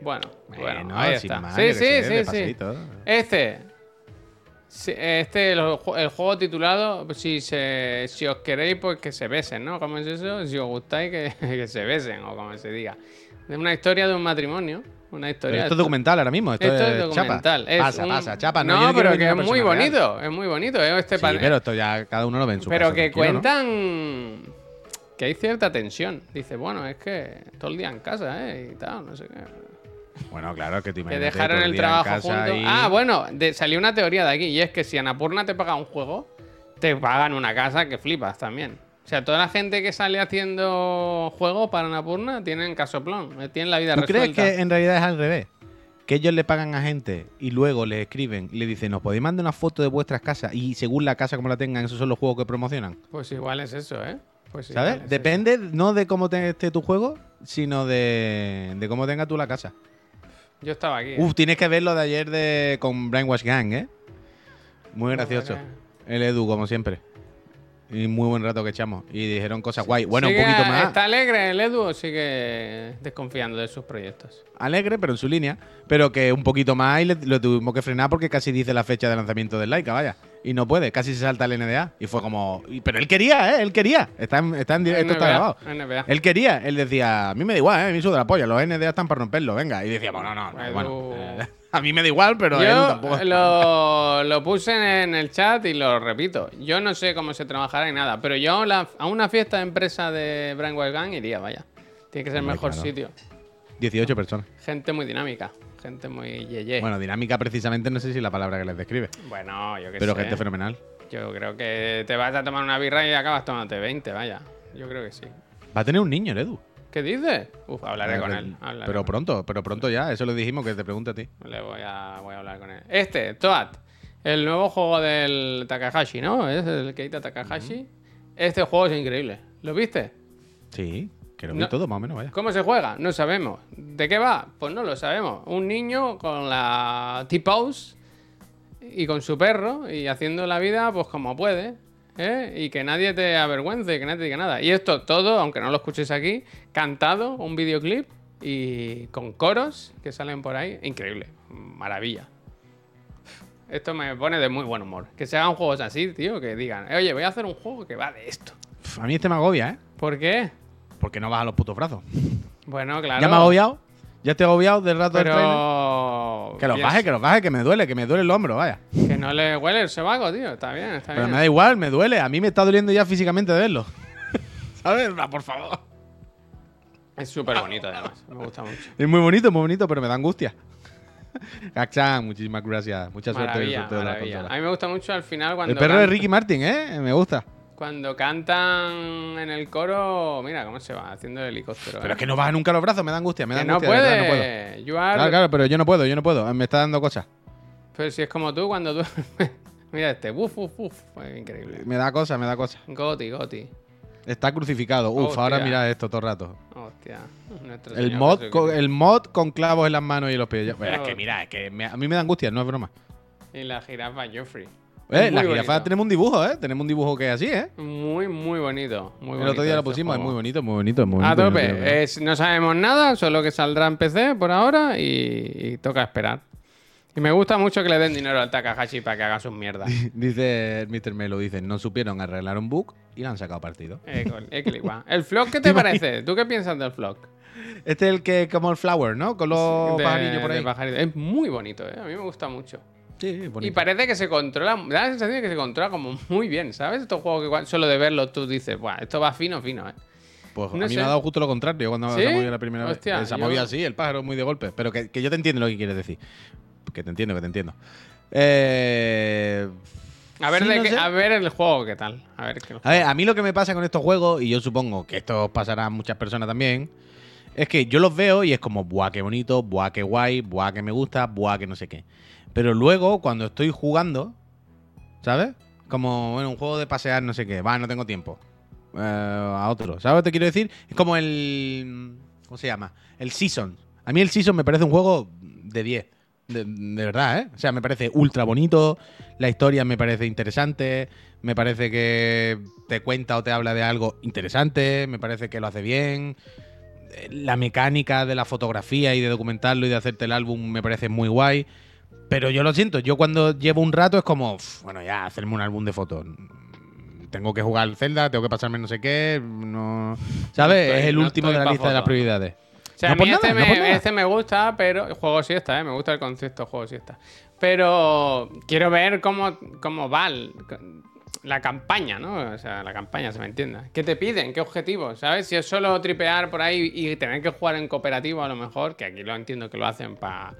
Bueno, bueno, ahí está. más, sí, sí, sé, sí, sí. Este. Este, el, ju- el juego titulado, si, se, si os queréis, pues que se besen, ¿no? ¿Cómo es eso? Si os gustáis, que, *laughs* que se besen, o como se diga. Es una historia de un matrimonio. Una Pero historia. esto es documental ahora mismo. Esto, Esto es es documental. Chapa. es pasa, un- pasa, chapa. No, pero que es muy real. bonito. Es muy bonito, ¿eh? Este Sí, pero esto ya cada uno lo ve en su pero casa, que cuentan que hay cierta tensión. Dice, bueno, es que todo el día en casa, ¿eh? Y tal, no sé qué. Bueno, claro, que te Que dejaron el trabajo juntos. y- Ah, bueno, de- salió una teoría de aquí y es que si Anapurna te paga un juego, te pagan una casa que flipas también. O sea, toda la gente que sale haciendo juegos para Anapurna tienen casoplón, eh, tienen la vida ¿Tú crees que en realidad es al revés? Que ellos le pagan a gente y luego le escriben, le dicen, nos podéis mandar una foto de vuestras casas y según la casa como la tengan, esos son los juegos que promocionan. Pues igual es eso, ¿eh? Pues ¿Sabes? igual es Depende no de cómo te- esté tu juego, sino de, de cómo tenga tú la casa. Yo estaba aquí. ¿eh? Uf, tienes que ver lo de ayer de con Brainwash Gang, ¿eh? Muy gracioso. El Edu, como siempre. Y muy buen rato que echamos. Y dijeron cosas guay. Bueno, un poquito más. ¿Está alegre el Edu sigue desconfiando de sus proyectos? Alegre, pero en su línea. Pero que un poquito más y le, lo tuvimos que frenar porque casi dice la fecha de lanzamiento del Laika, vaya. Y no puede, casi se salta el NDA. Y fue como. Pero él quería, ¿eh? Él quería. Está en, está en- esto está NBA, grabado. NBA. Él quería, él decía, a mí me da igual, ¿eh? a mí suda la polla, los NDA están para romperlo, venga. Y decíamos, no, no, no, bueno, eh, *laughs* a mí me da igual, pero Yo tampoco. lo, lo puse en el chat y lo repito. Yo no sé cómo se trabajará ni nada, pero yo a la- a una fiesta de empresa de Brainwave Gang iría, vaya. Tiene que ser el mejor claro. sitio. 18 personas. Gente muy dinámica, gente muy yeye. Bueno, dinámica precisamente no sé si es la palabra que les describe, Bueno, yo pero sé. gente fenomenal. Yo creo que te vas a tomar una birra y acabas tomándote 20, vaya. Yo creo que sí. Va a tener un niño el Edu. ¿Qué dices? Uf, hablaré Pero- con él. hablaré Pero con él. pronto, pero pronto ya, eso lo dijimos que te pregunte a ti. Le voy a, voy a hablar con él. Este, Toad. El nuevo juego del Takahashi, ¿no? Es el Keita Takahashi. Este juego es increíble. ¿Lo viste? Sí, que lo vi No. todo más o menos, vaya. ¿Cómo se juega? No sabemos. ¿De qué va? Pues no lo sabemos. Un niño con la T-Pose y con su perro y haciendo la vida pues como puede. ¿eh? Y que nadie te avergüence, que nadie te diga nada. Y esto todo, aunque no lo escuches aquí, cantado, un videoclip y con coros que salen por ahí. Increíble. Maravilla. Esto me pone de muy buen humor. Que se hagan juegos así, tío, que digan, oye, voy a hacer un juego que va de esto. A mí este me agobia, ¿eh? ¿Por qué? Porque no vas a los putos brazos. Bueno, claro. Ya me ha agobiado. Ya estoy agobiado del rato del trailer. Pero. Que los piensa- baje, que los baje, que me duele, que me duele el hombro, vaya. Que no le huele el sobaco, tío. Está bien, está Pero bien. me da igual, me duele. A mí me está doliendo ya físicamente de verlo. *laughs* ¿Sabes? Por favor. Es súper bonito, además. Me gusta mucho. Es muy bonito, muy bonito, pero me da angustia. *laughs* Gachan, muchísimas gracias. Mucha suerte en el Maravilla, sorteo de la consola. A mí me gusta mucho al final cuando. El perro de Ricky Martin, ¿eh? Me gusta. Cuando cantan en el coro. Mira cómo se va, haciendo el helicóptero. Pero ¿eh? es que no baja nunca los brazos, me da angustia. Me da no angustia, verdad, puede. no puedo. You are- Claro, claro, pero yo no puedo, yo no puedo. Me está dando cosas. Pero si es como tú cuando tú. *laughs* Mira este. Uf, uf, uf. Fue increíble. Me da cosas, me da cosas. Goti, Goti. Está crucificado. Uf, Hostia. ahora mira esto todo el rato. Hostia. Nuestro El mod, con, el mod con clavos en las manos y los pies. Bueno, *laughs* es No. que mira, es que me- a mí me da angustia, no es broma. Y la jirafa Joffrey. Eh, la bonito. jirafa tenemos un dibujo, ¿eh? Tenemos un dibujo que es así, ¿eh? Muy, muy bonito. Muy El otro día lo pusimos, es muy bonito, muy bonito, muy A bonito. tope. no tiene- Es- no sabemos nada, solo que saldrá en PC por ahora y, y toca esperar. Y me gusta mucho que le den dinero al Takahashi para que haga sus mierdas. *laughs* Dice Mr. Melo, dice, no supieron arreglar un bug y le han sacado partido. Eh, eh. *laughs* ¿El vlog qué te parece? ¿Tú qué piensas del vlog? Este es el que como el flower, ¿no? Con los De- pajarillos por ahí. pajarito. Es muy bonito, ¿eh? A mí me gusta mucho. Sí, Y parece que se controla, da la sensación de que se controla como muy bien, ¿sabes? Estos juegos que solo de verlo tú dices, Buah, esto va fino, fino, ¿eh? Pues no a mí sé. me ha dado justo lo contrario cuando ¿Sí? se ha movido la primera Hostia, vez. Se ha yo- movido así, el pájaro muy de golpe. Pero que, que yo te entiendo lo que quieres decir. Que te entiendo, que te entiendo. Eh, A ver, sí, no sé. a ver el juego, ¿qué tal? A ver qué A ver, a mí lo que me pasa con estos juegos, y yo supongo que esto pasará a muchas personas también, es que yo los veo y es como, buah, qué bonito, buah, qué guay, buah, que me gusta, buah, que no sé qué. Pero luego, cuando estoy jugando, ¿sabes? Como, bueno, un juego de pasear, no sé qué, va, no tengo tiempo. Eh, a otro, ¿sabes lo que te quiero decir? Es como el. ¿Cómo se llama? El Season. A mí el Season me parece un juego de 10. De, de verdad, ¿eh? O sea, me parece ultra bonito, la historia me parece interesante, me parece que te cuenta o te habla de algo interesante, me parece que lo hace bien. Eh, La mecánica de la fotografía y de documentarlo y de hacerte el álbum me parece muy guay. Pero yo lo siento, yo cuando llevo un rato es como, "Uf, bueno, ya, hacerme un álbum de fotos. Tengo que jugar Zelda, tengo que pasarme no sé qué, no... ¿Sabes? estoy- es el no último de la lista de las prioridades. O sea, No a por mí este, nada, me, este me gusta, pero. Juego siesta, ¿eh? Me gusta el concepto juego siesta. Pero quiero ver cómo, cómo va el- la campaña, ¿no? O sea, la campaña, se me entienda. ¿Qué te piden? ¿Qué objetivos? ¿Sabes? Si es solo tripear por ahí y tener que jugar en cooperativo, a lo mejor, que aquí lo entiendo que lo hacen para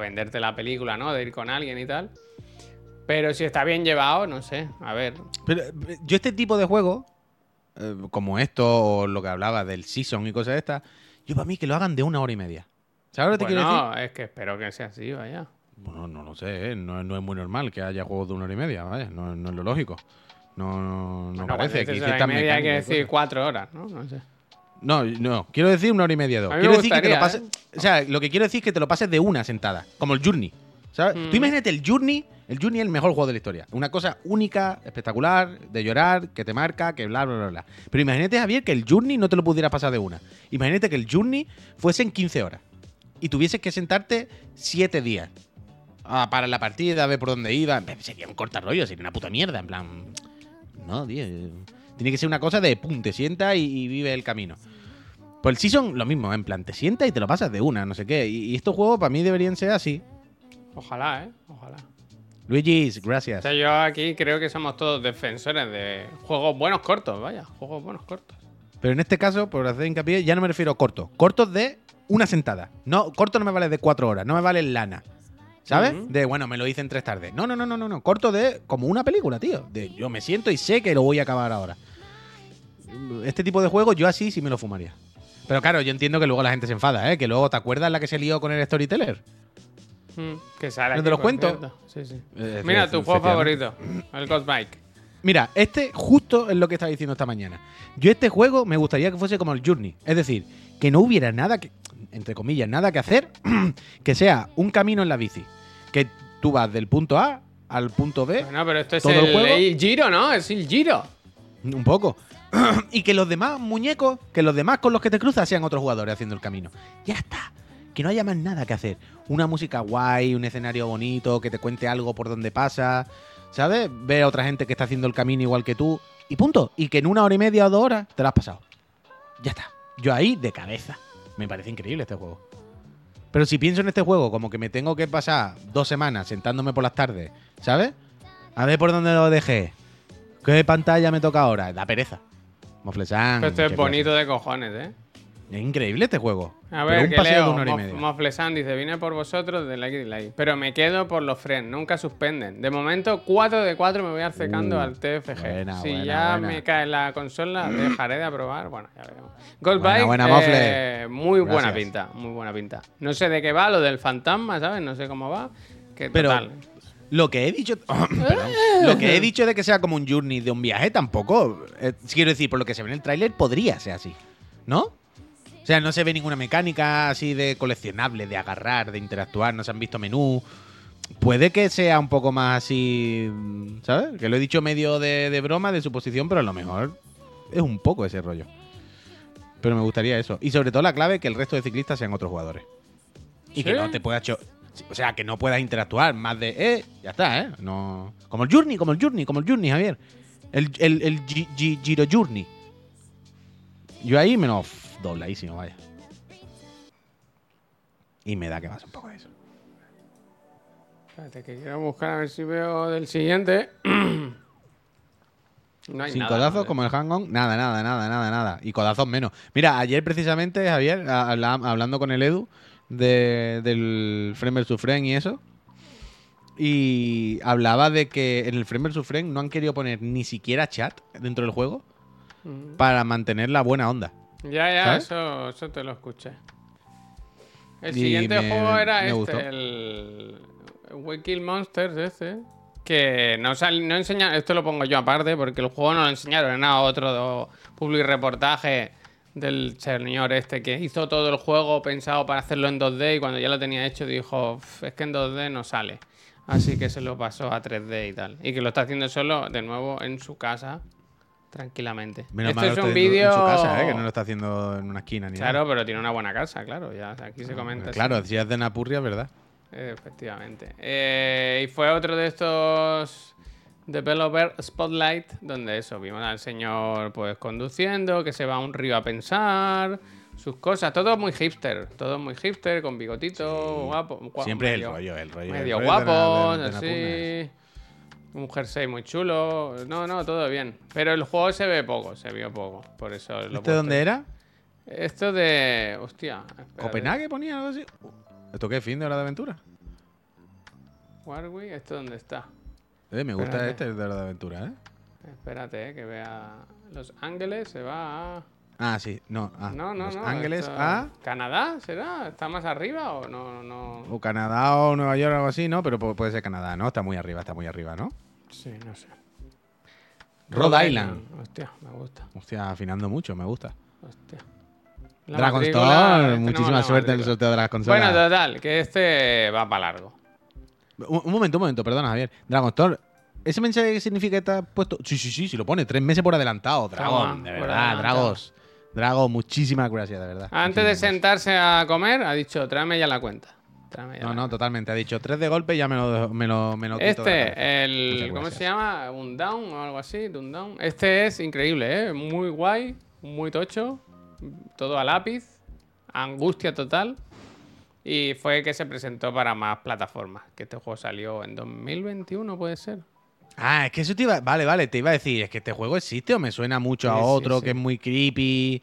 venderte la película, ¿no? De ir con alguien y tal. Pero si está bien llevado, no sé. A ver. Pero yo este tipo de juegos, eh, como esto o lo que hablaba del Season y cosas de estas, yo para mí que lo hagan de una hora y media. ¿Sabes lo que te quiero decir? Es que espero que sea así, vaya. Bueno, no lo sé, ¿eh? no, no es muy normal que haya juegos de una hora y media, vaya, no, no es lo lógico. No, no, no Bueno, parece. hora y media hay que decir cuatro horas, ¿no? No sé. No, no, quiero decir una hora y media, dos. A mí Quiero me decir que te lo pases. O sea, lo que quiero decir es que te lo pases de una sentada, como el Journey. ¿Sabes? Mm. Tú imagínate el Journey, el Journey es el mejor juego de la historia. Una cosa única, espectacular, de llorar, que te marca, que bla, bla, bla, bla. Pero imagínate, Javier, que el Journey no te lo pudieras pasar de una. Imagínate que el Journey fuese en 15 horas y tuvieses que sentarte 7 días a parar la partida, a ver por dónde iba. Sería un cortarrollo, sería una puta mierda. En plan, no, tío. Tiene que ser una cosa de pum, te sienta y, y vive el camino. Pues el Season, lo mismo, en plan, te sientas y te lo pasas de una, no sé qué. Y, y estos juegos para mí deberían ser así. Ojalá, ¿eh? Ojalá. Luigi, O gracias. sea, yo aquí creo que somos todos defensores de juegos buenos cortos, vaya. Juegos buenos cortos. Pero en este caso, por hacer hincapié, ya no me refiero a cortos. Cortos de una sentada. No, corto no me vale de cuatro horas, no me vale lana. ¿Sabes? De, bueno, me lo hice en tres tardes. No, no, no, no, no, no. Corto de como una película, tío. De yo me siento y sé que lo voy a acabar ahora. Este tipo de juegos yo así sí me lo fumaría. Pero claro, yo entiendo que luego la gente se enfada, ¿eh? Que luego, ¿te acuerdas la que se lió con el storyteller? Mm, que sale ¿No te los cuento? Sí, sí. Eh, Mira, tu juego favorito. El Ghost Bike. Mira, este justo es lo que estaba diciendo esta mañana. Yo este juego me gustaría que fuese como el Journey. Es decir, que no hubiera nada que, entre comillas, nada que hacer, *clears throat* que sea un camino en la bici. Que tú vas del punto A al punto B, Bueno, pero esto es ¿Todo el, el juego? el Giro, ¿no? Es el Giro. un poco. *clears throat* y que los demás muñecos, que los demás con los que te cruzas sean otros jugadores haciendo el camino. Ya está. Que no haya más nada que hacer. Una música guay, un escenario bonito, que te cuente algo por donde pasa. ¿Sabes? Ver a otra gente que está haciendo el camino igual que tú. Y punto. Y que en una hora y media o dos horas te lo has pasado. Ya está. Yo ahí de cabeza. Me parece increíble este juego. Pero si pienso en este juego como que me tengo que pasar dos semanas sentándome por las tardes, ¿sabes? A ver por dónde lo dejé. ¿Qué pantalla me toca ahora? Da pereza. Moflesan. Esto es bonito de cojones, ¿eh? Es increíble este juego. A ver, un que paseo leo. de una hora y media. Moflesan dice, vine por vosotros de like y like. Pero me quedo por los friends, nunca suspenden. De momento, 4 de 4 me voy acercando Uh, al TFG. buena, si buena, ya buena. me cae la consola, *clears throat* dejaré de aprobar. Bueno, ya veremos. Gold Buena, Bike, buena, eh, muy buena pinta, muy buena pinta. No sé de qué va lo del fantasma, ¿sabes? No sé cómo va. Que Pero- total. Lo que he dicho. *coughs* *coughs* Perdón. Lo que he dicho de que sea como un journey de un viaje tampoco. eh, quiero decir, por lo que se ve en el tráiler, podría ser así. ¿No? O sea, no se ve ninguna mecánica así de coleccionable, de agarrar, de interactuar, no se han visto menú. puede que sea un poco más así, ¿sabes? Que lo he dicho medio de, de broma, de suposición, pero a lo mejor es un poco ese rollo. Pero me gustaría eso. Y sobre todo la clave que el resto de ciclistas sean otros jugadores. Y que ¿Sí? no te puedas... cho- O sea, que no puedas interactuar más de... Eh, ya está, ¿eh? No... Como el Journey, como el Journey, como el Journey, Javier. El, el, el Gi- Gi- Giro Journey. Yo ahí menos dobladísimo, vaya. Y me da que más un poco de eso. Espérate, que quiero buscar a ver si veo del siguiente. *clears throat* no hay Sin nada, codazos como el hang-on, nada, nada, nada, nada, nada. Y codazos menos. Mira, ayer precisamente, Javier, hablando con el Edu de- del Frame vs. Frame y eso, y hablaba de que en el Frame vs. Frame no han querido poner ni siquiera chat dentro del juego Mm. para mantener la buena onda. Ya, ya, eso, eso te lo escuché. El Y siguiente me- juego era este, gustó. el We Kill Monsters este, que no, sal- no enseña, esto lo pongo yo aparte porque el juego no lo enseñaron, era otro public reportaje del señor este que hizo todo el juego pensado para hacerlo en 2D y cuando ya lo tenía hecho dijo, "Uf, es que en 2D no sale. Así que se lo pasó a 3D y tal. Y que lo está haciendo solo, de nuevo, en su casa, tranquilamente. Menos Esto es un vídeo... en su casa, ¿eh? que no lo está haciendo en una esquina ni Claro, nada. pero tiene una buena casa, claro. Ya aquí se comenta. así. Claro, si es de Napurria, ¿verdad? Efectivamente. Eh, y fue otro de estos Developer Spotlight, donde eso, vimos al señor pues conduciendo, que se va a un río a pensar, sus cosas, todo muy hipster, todo muy hipster, con bigotito, guapo. gua- Siempre medio- el rollo, el rollo. Medio el rollo de la- guapos, de- de Napurna. así. Un jersey muy chulo. No, no, todo bien. Pero el juego se ve poco, se vio poco. Por eso lo ¿Este dónde era? Esto de. Hostia. espérate. ¿Copenhague ponía algo así? ¿Esto qué fin de hora de aventura? Warwick, ¿esto dónde está? Eh, me gusta Espérate. este el de de aventura, ¿eh? Espérate, eh, que vea. Los Ángeles se va a. Ah, sí, no. Ah, no, no, Los no. Ángeles esto- a. ¿Canadá será? ¿Está más arriba o no? no... O Canadá o Nueva York o algo así, ¿no? Pero pu- puede ser Canadá, ¿no? Está muy arriba, está muy arriba, ¿no? Sí, no sé. Rhode Island. Hostia, me gusta. Hostia, afinando mucho, me gusta. Hostia. La matrícula, Store, tenemos muchísima la suerte en el matrícula. sorteo de las consolas. Bueno, total, que este va para largo. Un, un momento, un momento, perdona, Javier. Dragon Store, ¿ese mensaje que significa que está puesto? Sí, sí, sí, sí lo pone. Tres meses por adelantado. Dragon, de verdad, adelantado. Dragos. Drago, muchísimas gracias, de verdad. Antes de sentarse a comer, ha dicho, tráeme ya la cuenta. Ya No, la no, cuenta". totalmente. Ha dicho tres de golpe y ya me lo, me lo, me lo quito. Este, el. ¿Cómo se llama? Un down o algo así. Un down. Este es increíble, ¿eh? Muy guay, muy tocho. Todo a lápiz. Angustia total. Y fue que se presentó para más plataformas. Que este juego salió en 2021, puede ser. Ah, es que eso te iba. Vale, vale, te iba a decir, es que este juego existe o me suena mucho a otro que es muy creepy.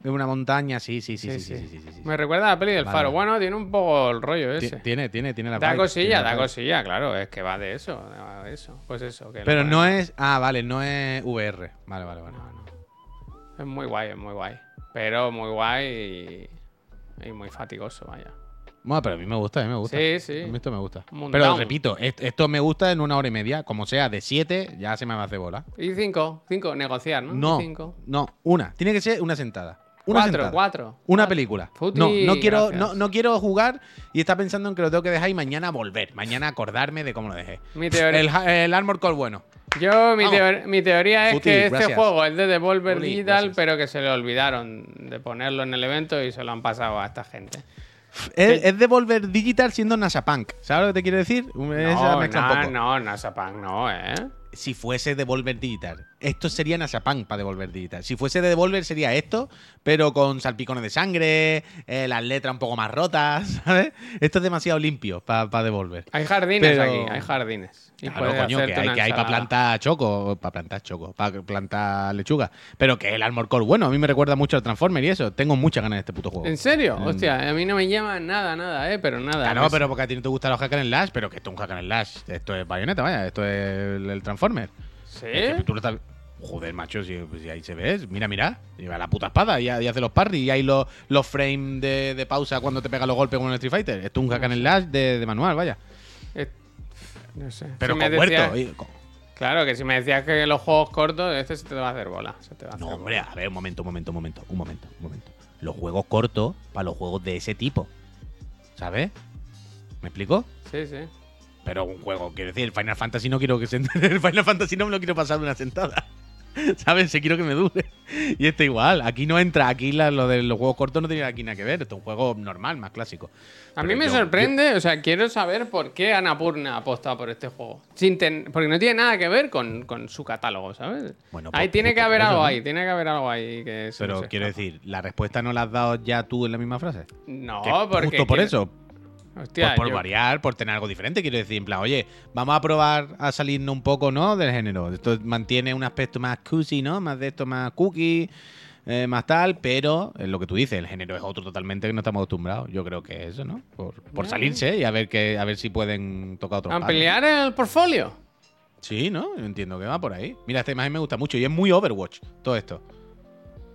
De una montaña, sí, sí, sí, sí, sí, Me recuerda a la peli del faro. Bueno, tiene un poco el rollo ese. Tiene, tiene, tiene la Da cosilla, da cosilla, claro. Es que va de eso, de eso. Pues eso. Que Pero no es. Ah, vale, no es VR. Vale, vale, vale. No. Es muy guay, es muy guay. Pero muy guay y, y muy fatigoso, vaya. Bueno, pero a mí me gusta, a mí me gusta. Sí, sí. A mí esto me gusta. Pero repito, est- esto me gusta en una hora y media. Como sea, de siete, ya se me va a hacer bola. Y cinco, cinco, negociar, ¿no? No, Cinco. no, una. Tiene que ser una sentada. Una cuatro, sentada. cuatro. Una cuatro. película. Futi, no, no quiero, gracias. no, no quiero jugar y está pensando en que lo tengo que dejar y mañana volver. Mañana acordarme de cómo lo dejé. Mi teoría, El, ha- el Armor Core bueno. yo, mi, Vamos. teor- mi teoría es Futi, que este gracias. juego es de Devolver Futi, Digital, gracias. pero que se le olvidaron de ponerlo en el evento y se lo han pasado a esta gente. Es, es Devolver Digital siendo Nasapunk. ¿Sabes lo que te quiero decir? No, no, no, Nasapunk no, ¿eh? Si fuese Devolver Digital. Esto sería Nasapunk para Devolver Digital. Si fuese de Devolver sería esto, pero con salpicones de sangre, eh, las letras un poco más rotas, *laughs* ¿sabes? Esto es demasiado limpio para Devolver. Hay jardines Pero- aquí, hay jardines. Y Claro, puedes coño, que hay, que hay para plantar choco, para plantar choco, para plantar lechuga. Pero que el Armor Core, bueno, a mí me recuerda mucho al Transformer y eso. Tengo muchas ganas de este puto juego. ¿En serio? Hostia, a mí no me llama nada, nada, ¿eh? Pero nada. Claro, me- pero porque a ti no te gustan los hack and slash, pero que esto es un hack and slash. Esto es bayoneta, vaya, esto es el, el Transformer. ¿Sí? Es que tú lo estás- Joder, macho, si, pues, si ahí se ves. Mira, mira. Lleva la puta espada y, y hace los parries y hay los, los frames de, de pausa cuando te pega los golpes como en el Street Fighter. Esto es un hack and slash de, de manual, vaya. Eh, No sé. Pero Si me con decías- huerto. y con- Claro, que si me decías que los juegos cortos, este se te va a hacer bola. Se te va a No, hacer hombre, bola. a ver, un momento, un momento, un momento, un momento, un momento. Los juegos cortos para los juegos de ese tipo. ¿Sabes? ¿Me explico? Sí, sí. Pero un juego, quiero decir, el Final Fantasy no quiero que se. *laughs* El Final Fantasy no me lo quiero pasar de una sentada. *laughs* ¿Sabes? Se quiero que me dure. Y este igual. Aquí no entra. Aquí la- lo de los juegos cortos no tiene aquí nada que ver. Esto es un juego normal, más clásico. A Pero mí me yo- sorprende, o sea, quiero saber por qué Annapurna ha apostado por este juego. Sin ten- porque no tiene nada que ver con, con su catálogo, ¿sabes? Bueno, ahí pues tiene que haber eso, algo ¿no? ahí, tiene que haber algo ahí que Pero quiero escapa. decir, ¿la respuesta no la has dado ya tú en la misma frase? No, Que porque. Justo por quiero- eso. Hostia, por por yo- variar, por tener algo diferente. Quiero decir, en plan, oye, vamos a probar a salirnos un poco, ¿no? Del género. Esto mantiene un aspecto más cozy, ¿no? Más de esto, más cookie, eh, más tal, pero es lo que tú dices, el género es otro totalmente que no estamos acostumbrados. Yo creo que eso, ¿no? Por, salirse y a ver que, a ver si pueden tocar otro. Ampliar el portfolio. Sí, ¿no? Yo entiendo que va por ahí. Mira, esta imagen me gusta mucho y es muy Overwatch, todo esto.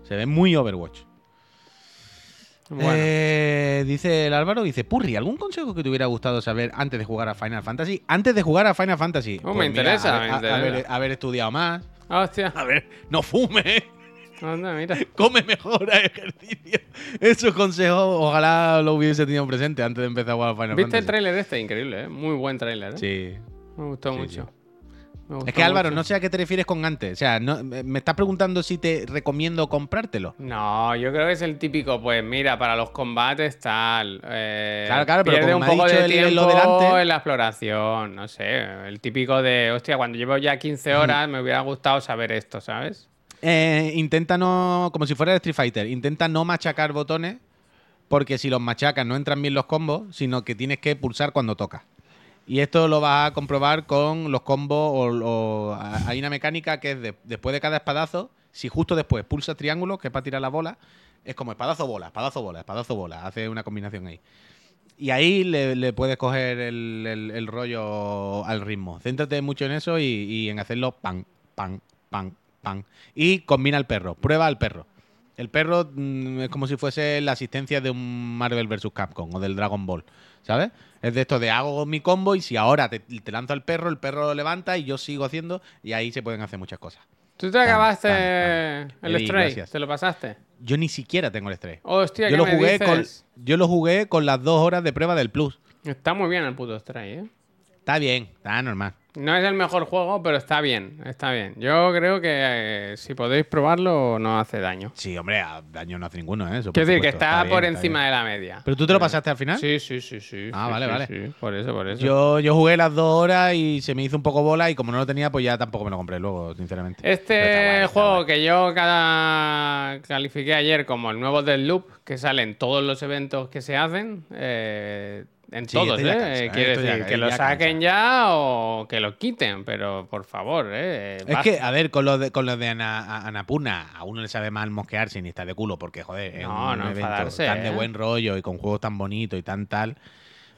Se ve muy Overwatch. Bueno, Eh, dice el Álvaro, dice, Purri, ¿algún consejo que te hubiera gustado saber antes de jugar a Final Fantasy? Antes de jugar a Final Fantasy. Oh, me Pues mira, interesa, haber- me interesa. Haber, haber estudiado más. hostia. A ver, no fume, Anda, mira. *laughs* come mejor, ejercicio. Esos consejos, ojalá lo hubiese tenido presente antes de empezar a jugar a Final ¿Viste el Fantasy. tráiler este? Increíble, ¿eh? Muy buen tráiler, ¿eh? Sí. Me gustó Sí, mucho. Me Es que Álvaro, mucho. no sé a qué te refieres con antes. O sea, no- me estás preguntando si te recomiendo comprártelo. No, yo creo que es el típico, pues mira, para los combates tal. eh, Claro, claro, pero pierde como un me ha poco dicho de el- el lo tiempo delante- en la exploración, no sé. El típico de, hostia, cuando llevo ya 15 horas me hubiera gustado saber esto, ¿sabes? Eh, intenta no. Como si fuera el Street Fighter, intenta no machacar botones. Porque si los machacas no entran bien los combos, sino que tienes que pulsar cuando toca. Y esto lo vas a comprobar con los combos o, hay una mecánica que es de- después de cada espadazo, si justo después pulsas triángulo, que es para tirar la bola, es como espadazo bola, espadazo bola, espadazo bola, hace una combinación ahí. Y ahí le, puedes coger el, rollo al ritmo. Céntrate mucho en eso y, y en hacerlo pan, pan, pan, pan. Y combina el perro, prueba al perro. El perro mm, es como si fuese la asistencia de un Marvel vs. Capcom o del Dragon Ball, ¿sabes? Es de esto de hago mi combo y si ahora te, te lanzo al perro, el perro lo levanta y yo sigo haciendo y ahí se pueden hacer muchas cosas. ¿Tú te acabaste tan, tan. el Eddie, Stray? gracias. ¿Te lo pasaste? Yo ni siquiera tengo el estrés. Hostia, Yo ¿qué lo, me jugué con, yo lo jugué con las dos horas de prueba del Plus. Está muy bien el puto Stray, ¿eh? Está bien, está normal. No es el mejor juego, pero está bien, está bien. Yo creo que eh, si podéis probarlo no hace daño. Sí, hombre, a- daño no hace ninguno, ¿eh? Eso, por Quiero decir que supuesto. está, bien, por está encima bien. de la media. ¿Pero tú te lo pasaste al final? Sí, sí, sí, sí. Ah, sí, vale, sí, vale. sí, por eso, por eso. Yo, yo jugué las dos horas y se me hizo un poco bola y como no lo tenía, pues ya tampoco me lo compré luego, sinceramente. Pero está Este está juego guay. que yo cada... califiqué ayer como el nuevo del Loop, que sale en todos los eventos que se hacen, eh, en Sí, todos, ya ¿eh? cansa. Quiero ya- decir, que ya lo cansa. saquen ya o que lo quiten, pero por favor, ¿eh? Es basta. que, a ver, con lo de, con lo de Ana- a- Anapurna, a uno le sabe mal mosquearse ni estar de culo, porque, joder, es No, un no evento enfadarse, tan de ¿eh? buen rollo y con juegos tan bonitos y tan tal.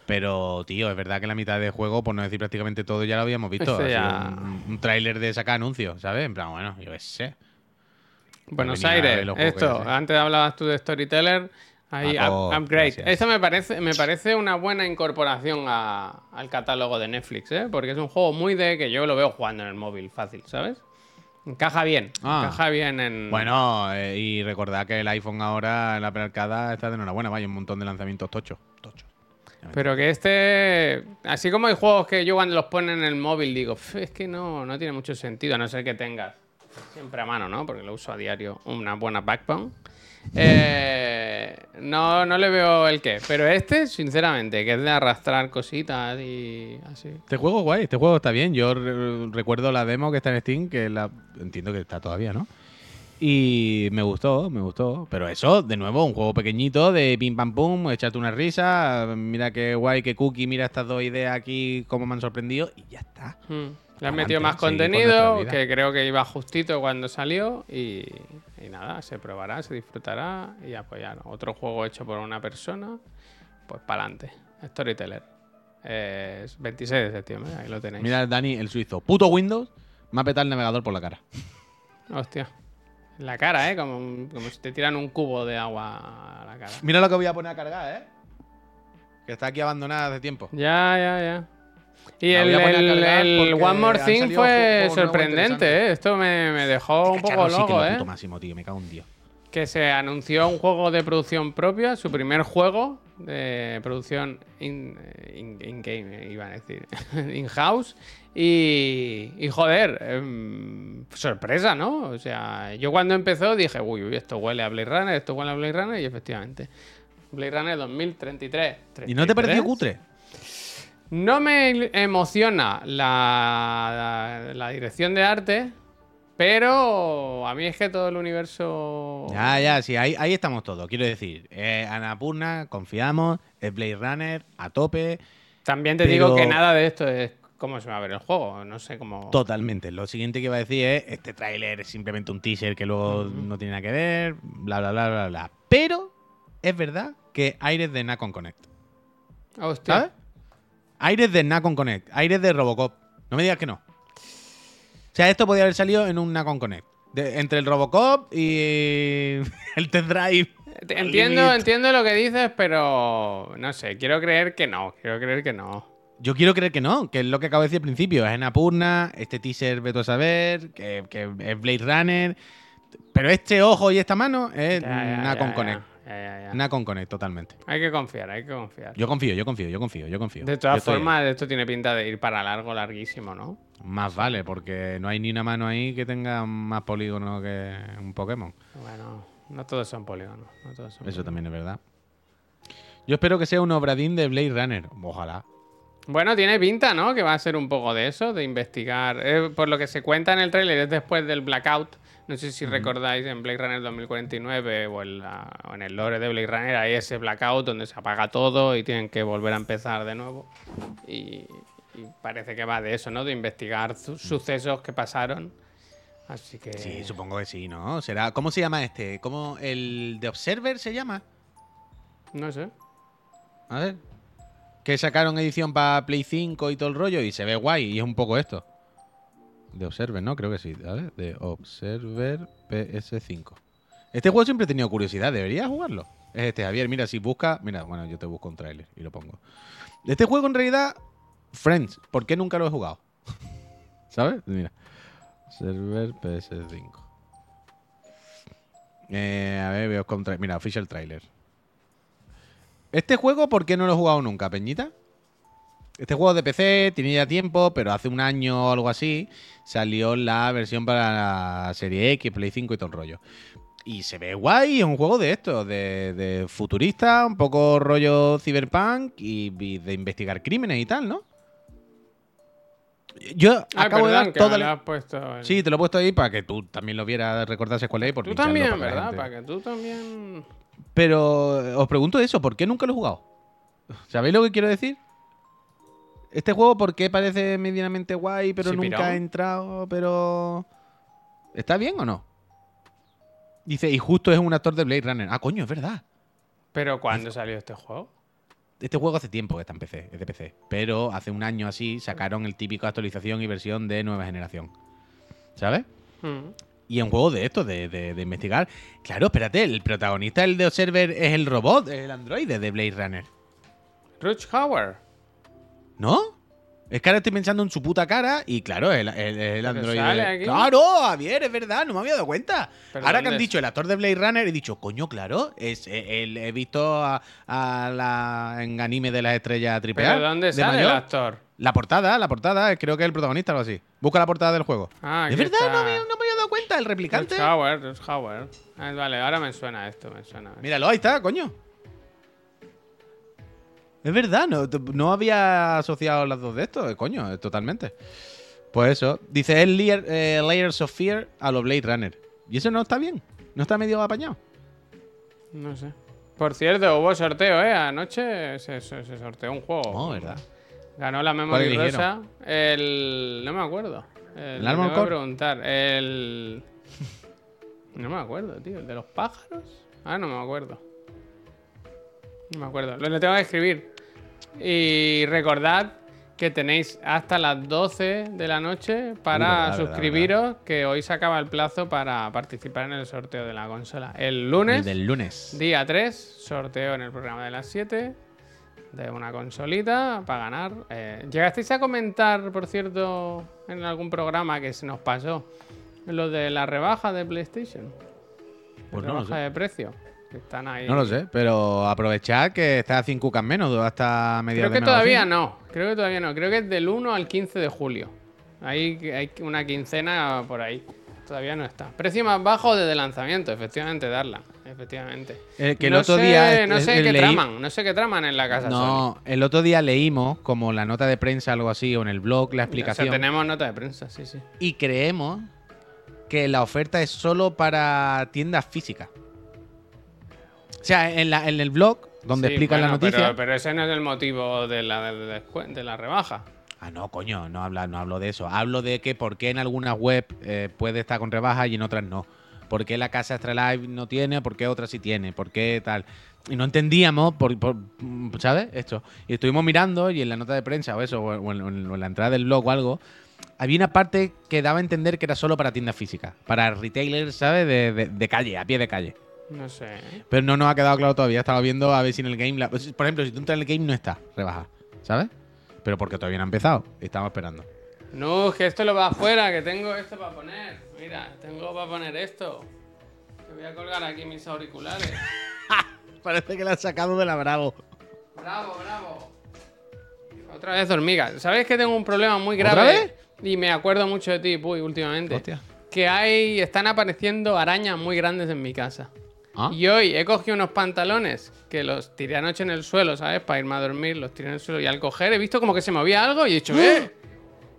Pero, tío, es verdad que la mitad del juego, por no decir prácticamente todo, ya lo habíamos visto. Este Ha sido ya- un, un tráiler de sacar anuncios, ¿sabes? En plan, bueno, yo qué sé. Buenos Aires, esto, antes hablabas tú de Storyteller, ahí Ah, up- Upgrade. gracias. Esto me parece, me parece una buena incorporación a- al catálogo de Netflix, ¿eh? porque es un juego muy de que yo lo veo jugando en el móvil fácil, ¿sabes? Encaja bien, Ah. encaja bien en... Bueno, eh, y recordad que el iPhone ahora la prearcada está de enhorabuena, vaya, un montón de lanzamientos tochos. tochos. Pero que este, así como hay juegos que yo cuando los ponen en el móvil digo, "Pf, es que no, no tiene mucho sentido, a no ser que tengas siempre a mano, ¿no? Porque lo uso a diario, una buena backbone. Eh, no, no le veo el qué. Pero este, sinceramente, que es de arrastrar cositas y así. Este juego es guay, este juego está bien. Yo re- recuerdo la demo que está en Steam, que la entiendo que está todavía, ¿no? Y me gustó, me gustó. Pero eso, de nuevo, un juego pequeñito de pim pam pum, echarte una risa, mira qué guay, qué cookie, mira estas dos ideas aquí, cómo me han sorprendido, y ya está. Mm. Le han metido más con contenido, vida. que creo que iba justito cuando salió. Y, y nada, se probará, se disfrutará. Y apoyar. Otro juego hecho por una persona, pues para adelante. Storyteller. Es 26 de septiembre, ahí lo tenéis. Mira, Dani, el suizo. Puto Windows, me ha petado el navegador por la cara. Hostia. La cara, ¿eh? Como, como si te tiran un cubo de agua a la cara. Mira lo que voy a poner a cargar, ¿eh? Que está aquí abandonada hace tiempo. Ya, ya, ya. Y el, One More Thing fue sorprendente. ¿eh? Esto me, me dejó un poco Cacharro sí que es loco, lo ¿eh? máximo, tío. Me cago en Dios. que se anunció un juego de producción propia, su primer juego de producción in- in- in-game, iba a decir, *laughs* in-house. Y, y joder, em, sorpresa, ¿no? O sea, yo cuando empezó dije, uy, uy, esto huele a Blade Runner, esto huele a Blade Runner, y efectivamente. Blade Runner 2033. ¿Y no te pareció 33. cutre? No me emociona la, la- la dirección de arte, pero a mí es que todo el universo... Ya, ya, sí, ahí, ahí estamos todos. Quiero decir, eh, Annapurna, confiamos, es Blade Runner, a tope, También te pero- digo que nada de esto es cómo se va a ver el juego. No sé cómo... totalmente. Lo siguiente que iba a decir es, este tráiler es simplemente un teaser que luego no tiene nada que ver, bla, bla, bla, bla, bla. Pero es verdad que aires de Nacon Connect, Hostia. ¿sabes? Aires de Nacon Connect, aires de Robocop. No me digas que no. O sea, esto podía haber salido en un Nacon Connect. De- entre el Robocop y *laughs* el Test Drive. Entiendo, entiendo lo que dices, pero no sé, quiero creer que no, quiero creer que no. Yo quiero creer que no, que es lo que acabo de decir al principio. Es Annapurna, este teaser veto a saber, que, que es Blade Runner. Pero este ojo y esta mano es Ya, ya, Nacon ya, Connect. Ya, ya, ya. Nacon Connect, totalmente. Hay que confiar, hay que confiar. Yo confío, yo confío, yo confío, yo confío. De todas formas, esto tiene pinta de ir para largo, larguísimo, ¿no? Más vale, porque no hay ni una mano ahí que tenga más polígono que un Pokémon. Bueno, no todos son polígonos. No todos son Eso también es verdad. Yo espero que sea un obradín de Blade Runner. Ojalá. Bueno, tiene pinta, ¿no? Que va a ser un poco de eso, de investigar. Eh, por lo que se cuenta en el tráiler es después del Blackout. No sé si recordáis en Blade Runner 2049 o en, la- o en el lore de Blade Runner hay ese Blackout donde se apaga todo y tienen que volver a empezar de nuevo. Y, y parece que va de eso, ¿no? De investigar su- sucesos que pasaron. Así que... Sí, supongo que sí, ¿no? Será. ¿Cómo se llama este? ¿Cómo el de Observer se llama? No sé. A ver. Que sacaron edición para Play 5 y todo el rollo y se ve guay y es un poco esto. De Observer, ¿no? Creo que sí. Ver, de Observer PS5. Este juego siempre he tenido curiosidad. ¿Debería jugarlo? Es este, Javier. Mira, si busca... Mira, bueno, yo te busco un tráiler y lo pongo. Este juego en realidad... Friends. ¿Por qué nunca lo he jugado? *laughs* ¿Sabes? Mira. Server PS5. Eh, a ver, veo con tra- Mira, official trailer. Este juego, ¿por qué no lo he jugado nunca, Peñita? Este juego de PC tiene ya tiempo, pero hace un año o algo así salió la versión para la serie X, Play 5 y todo el rollo. Y se ve guay, es un juego de esto, de, de futurista, un poco rollo cyberpunk y, y de investigar crímenes y tal, ¿no? Yo Ah, acabo de perdón, dar la... lo has puesto Sí, te lo he puesto ahí para que tú también lo vieras, recordases cuál es. Por Tú también, para ¿verdad? Para que tú también... Pero eh, os pregunto eso, ¿por qué nunca lo he jugado? ¿Sabéis lo que quiero decir? Este juego, ¿por qué parece medianamente guay, pero Sí, nunca ha entrado? Pero. ¿Está bien o no? Dice, y justo es un actor de Blade Runner. Ah, coño, es verdad. Pero ¿cuándo salió este juego? Este juego hace tiempo que está en PC, es de PC. Pero hace un año así sacaron el típico actualización y versión de nueva generación. ¿Sabes? Mm. Y es un juego de esto, de, de- de investigar. Claro, espérate, el protagonista, el de Observer, es el robot, es el androide de Blade Runner. Ruch Hauer. ¿No? Es que ahora estoy pensando en su puta cara y claro, el, el, el aquí. Claro, Javier, es verdad, no me había dado cuenta. ¿Pero ahora que han es? dicho el actor de Blade Runner, he dicho, coño, claro, es, eh, el- he visto a, a la en anime de las estrellas triple ¿Pero dónde de sale el mayor. actor? La portada, la portada, creo que es el protagonista o algo así. Busca la portada del juego. Ah, es verdad, no me, no me había dado cuenta, el replicante. Ruch Hauer, Ruch Hauer. Ah, vale, ahora me suena esto, me suena. Míralo, ahí está, coño. Es verdad, no, no había asociado las dos de estos, eh, coño, eh, totalmente. Pues eso, dice es Layer- eh, Layers of Fear a lo Blade Runner. Y eso no está bien, no está medio apañado. No sé. Por cierto, hubo sorteo, ¿eh? Anoche se, se- se sorteó un juego. Oh, ¿verdad? Ganó la eligieron? Rosa. El. No me acuerdo. El, ¿El que Core? preguntar. El. No me acuerdo, tío. ¿El de los pájaros? Ah, no me acuerdo. No me acuerdo. Lo tengo que escribir. Y recordad que tenéis hasta las 12 de la noche para verdad, verdad, suscribiros, que hoy se acaba el plazo para participar en el sorteo de la consola. El lunes. El del lunes. Día 3, sorteo en el programa de las 7 de una consolita para ganar. Eh, ¿Llegasteis a comentar, por cierto, en algún programa que se nos pasó lo de la rebaja de PlayStation? Pues no lo rebaja sé. de precio. Están ahí. No lo sé, pero aprovechad que está a 5 cucas menos hasta mediados Creo que o todavía no. Creo que todavía no. Creo que es del 1 al 15 de julio. Hay, hay una quincena por ahí. Todavía no está. Precio más bajo desde lanzamiento, efectivamente, darla. Efectivamente. Eh, que el no otro sé, día, No eh, sé qué leí- traman. No sé qué traman en la casa Sony. No, el otro día leímos como la nota de prensa, algo así, o en el blog, la O explicación. sea, tenemos nota de prensa, sí, sí. Y creemos que la oferta es solo para tiendas físicas. O sea, en, la- en el blog, donde Sí, explican bueno, la noticia. Pero, pero ese no es el motivo de la, de, la rebaja. Ah, no, coño, no, habla, no hablo de eso. Hablo de que por qué en algunas web eh, puede estar con rebaja y en otras no. ¿Por qué la casa Extra Live no tiene? ¿Por qué otra sí tiene? ¿Por qué tal? Y no entendíamos, por, por- ¿sabes? Esto. Y estuvimos mirando y en la nota de prensa o eso, o en, o en- o en la entrada del blog o algo, había una parte que daba a entender que era solo para tiendas físicas. Para retailers, ¿sabes? De, de- de calle, a pie de calle. No sé. Pero no nos ha quedado claro todavía. Estaba viendo a ver si en el game. la- por ejemplo, si tú entras en el game, no está rebaja. ¿Sabes? Pero porque todavía no ha empezado. Estamos esperando. No, es que esto lo va afuera, que tengo esto para poner. Mira, tengo para poner esto. Te voy a colgar aquí mis auriculares. *laughs* Parece que la has sacado de la Bravo. Bravo, bravo. Otra vez hormigas. ¿Sabes que tengo un problema muy ¿Otra grave? vez? Y me acuerdo mucho de ti, Puy, últimamente. Hostia. Que hay. Están apareciendo arañas muy grandes en mi casa. ¿Ah? Y hoy he cogido unos pantalones que los tiré anoche en el suelo, ¿sabes? Para irme a dormir, los tiré en el suelo y al coger he visto como que se movía algo y he dicho, ¡eh! *gasps*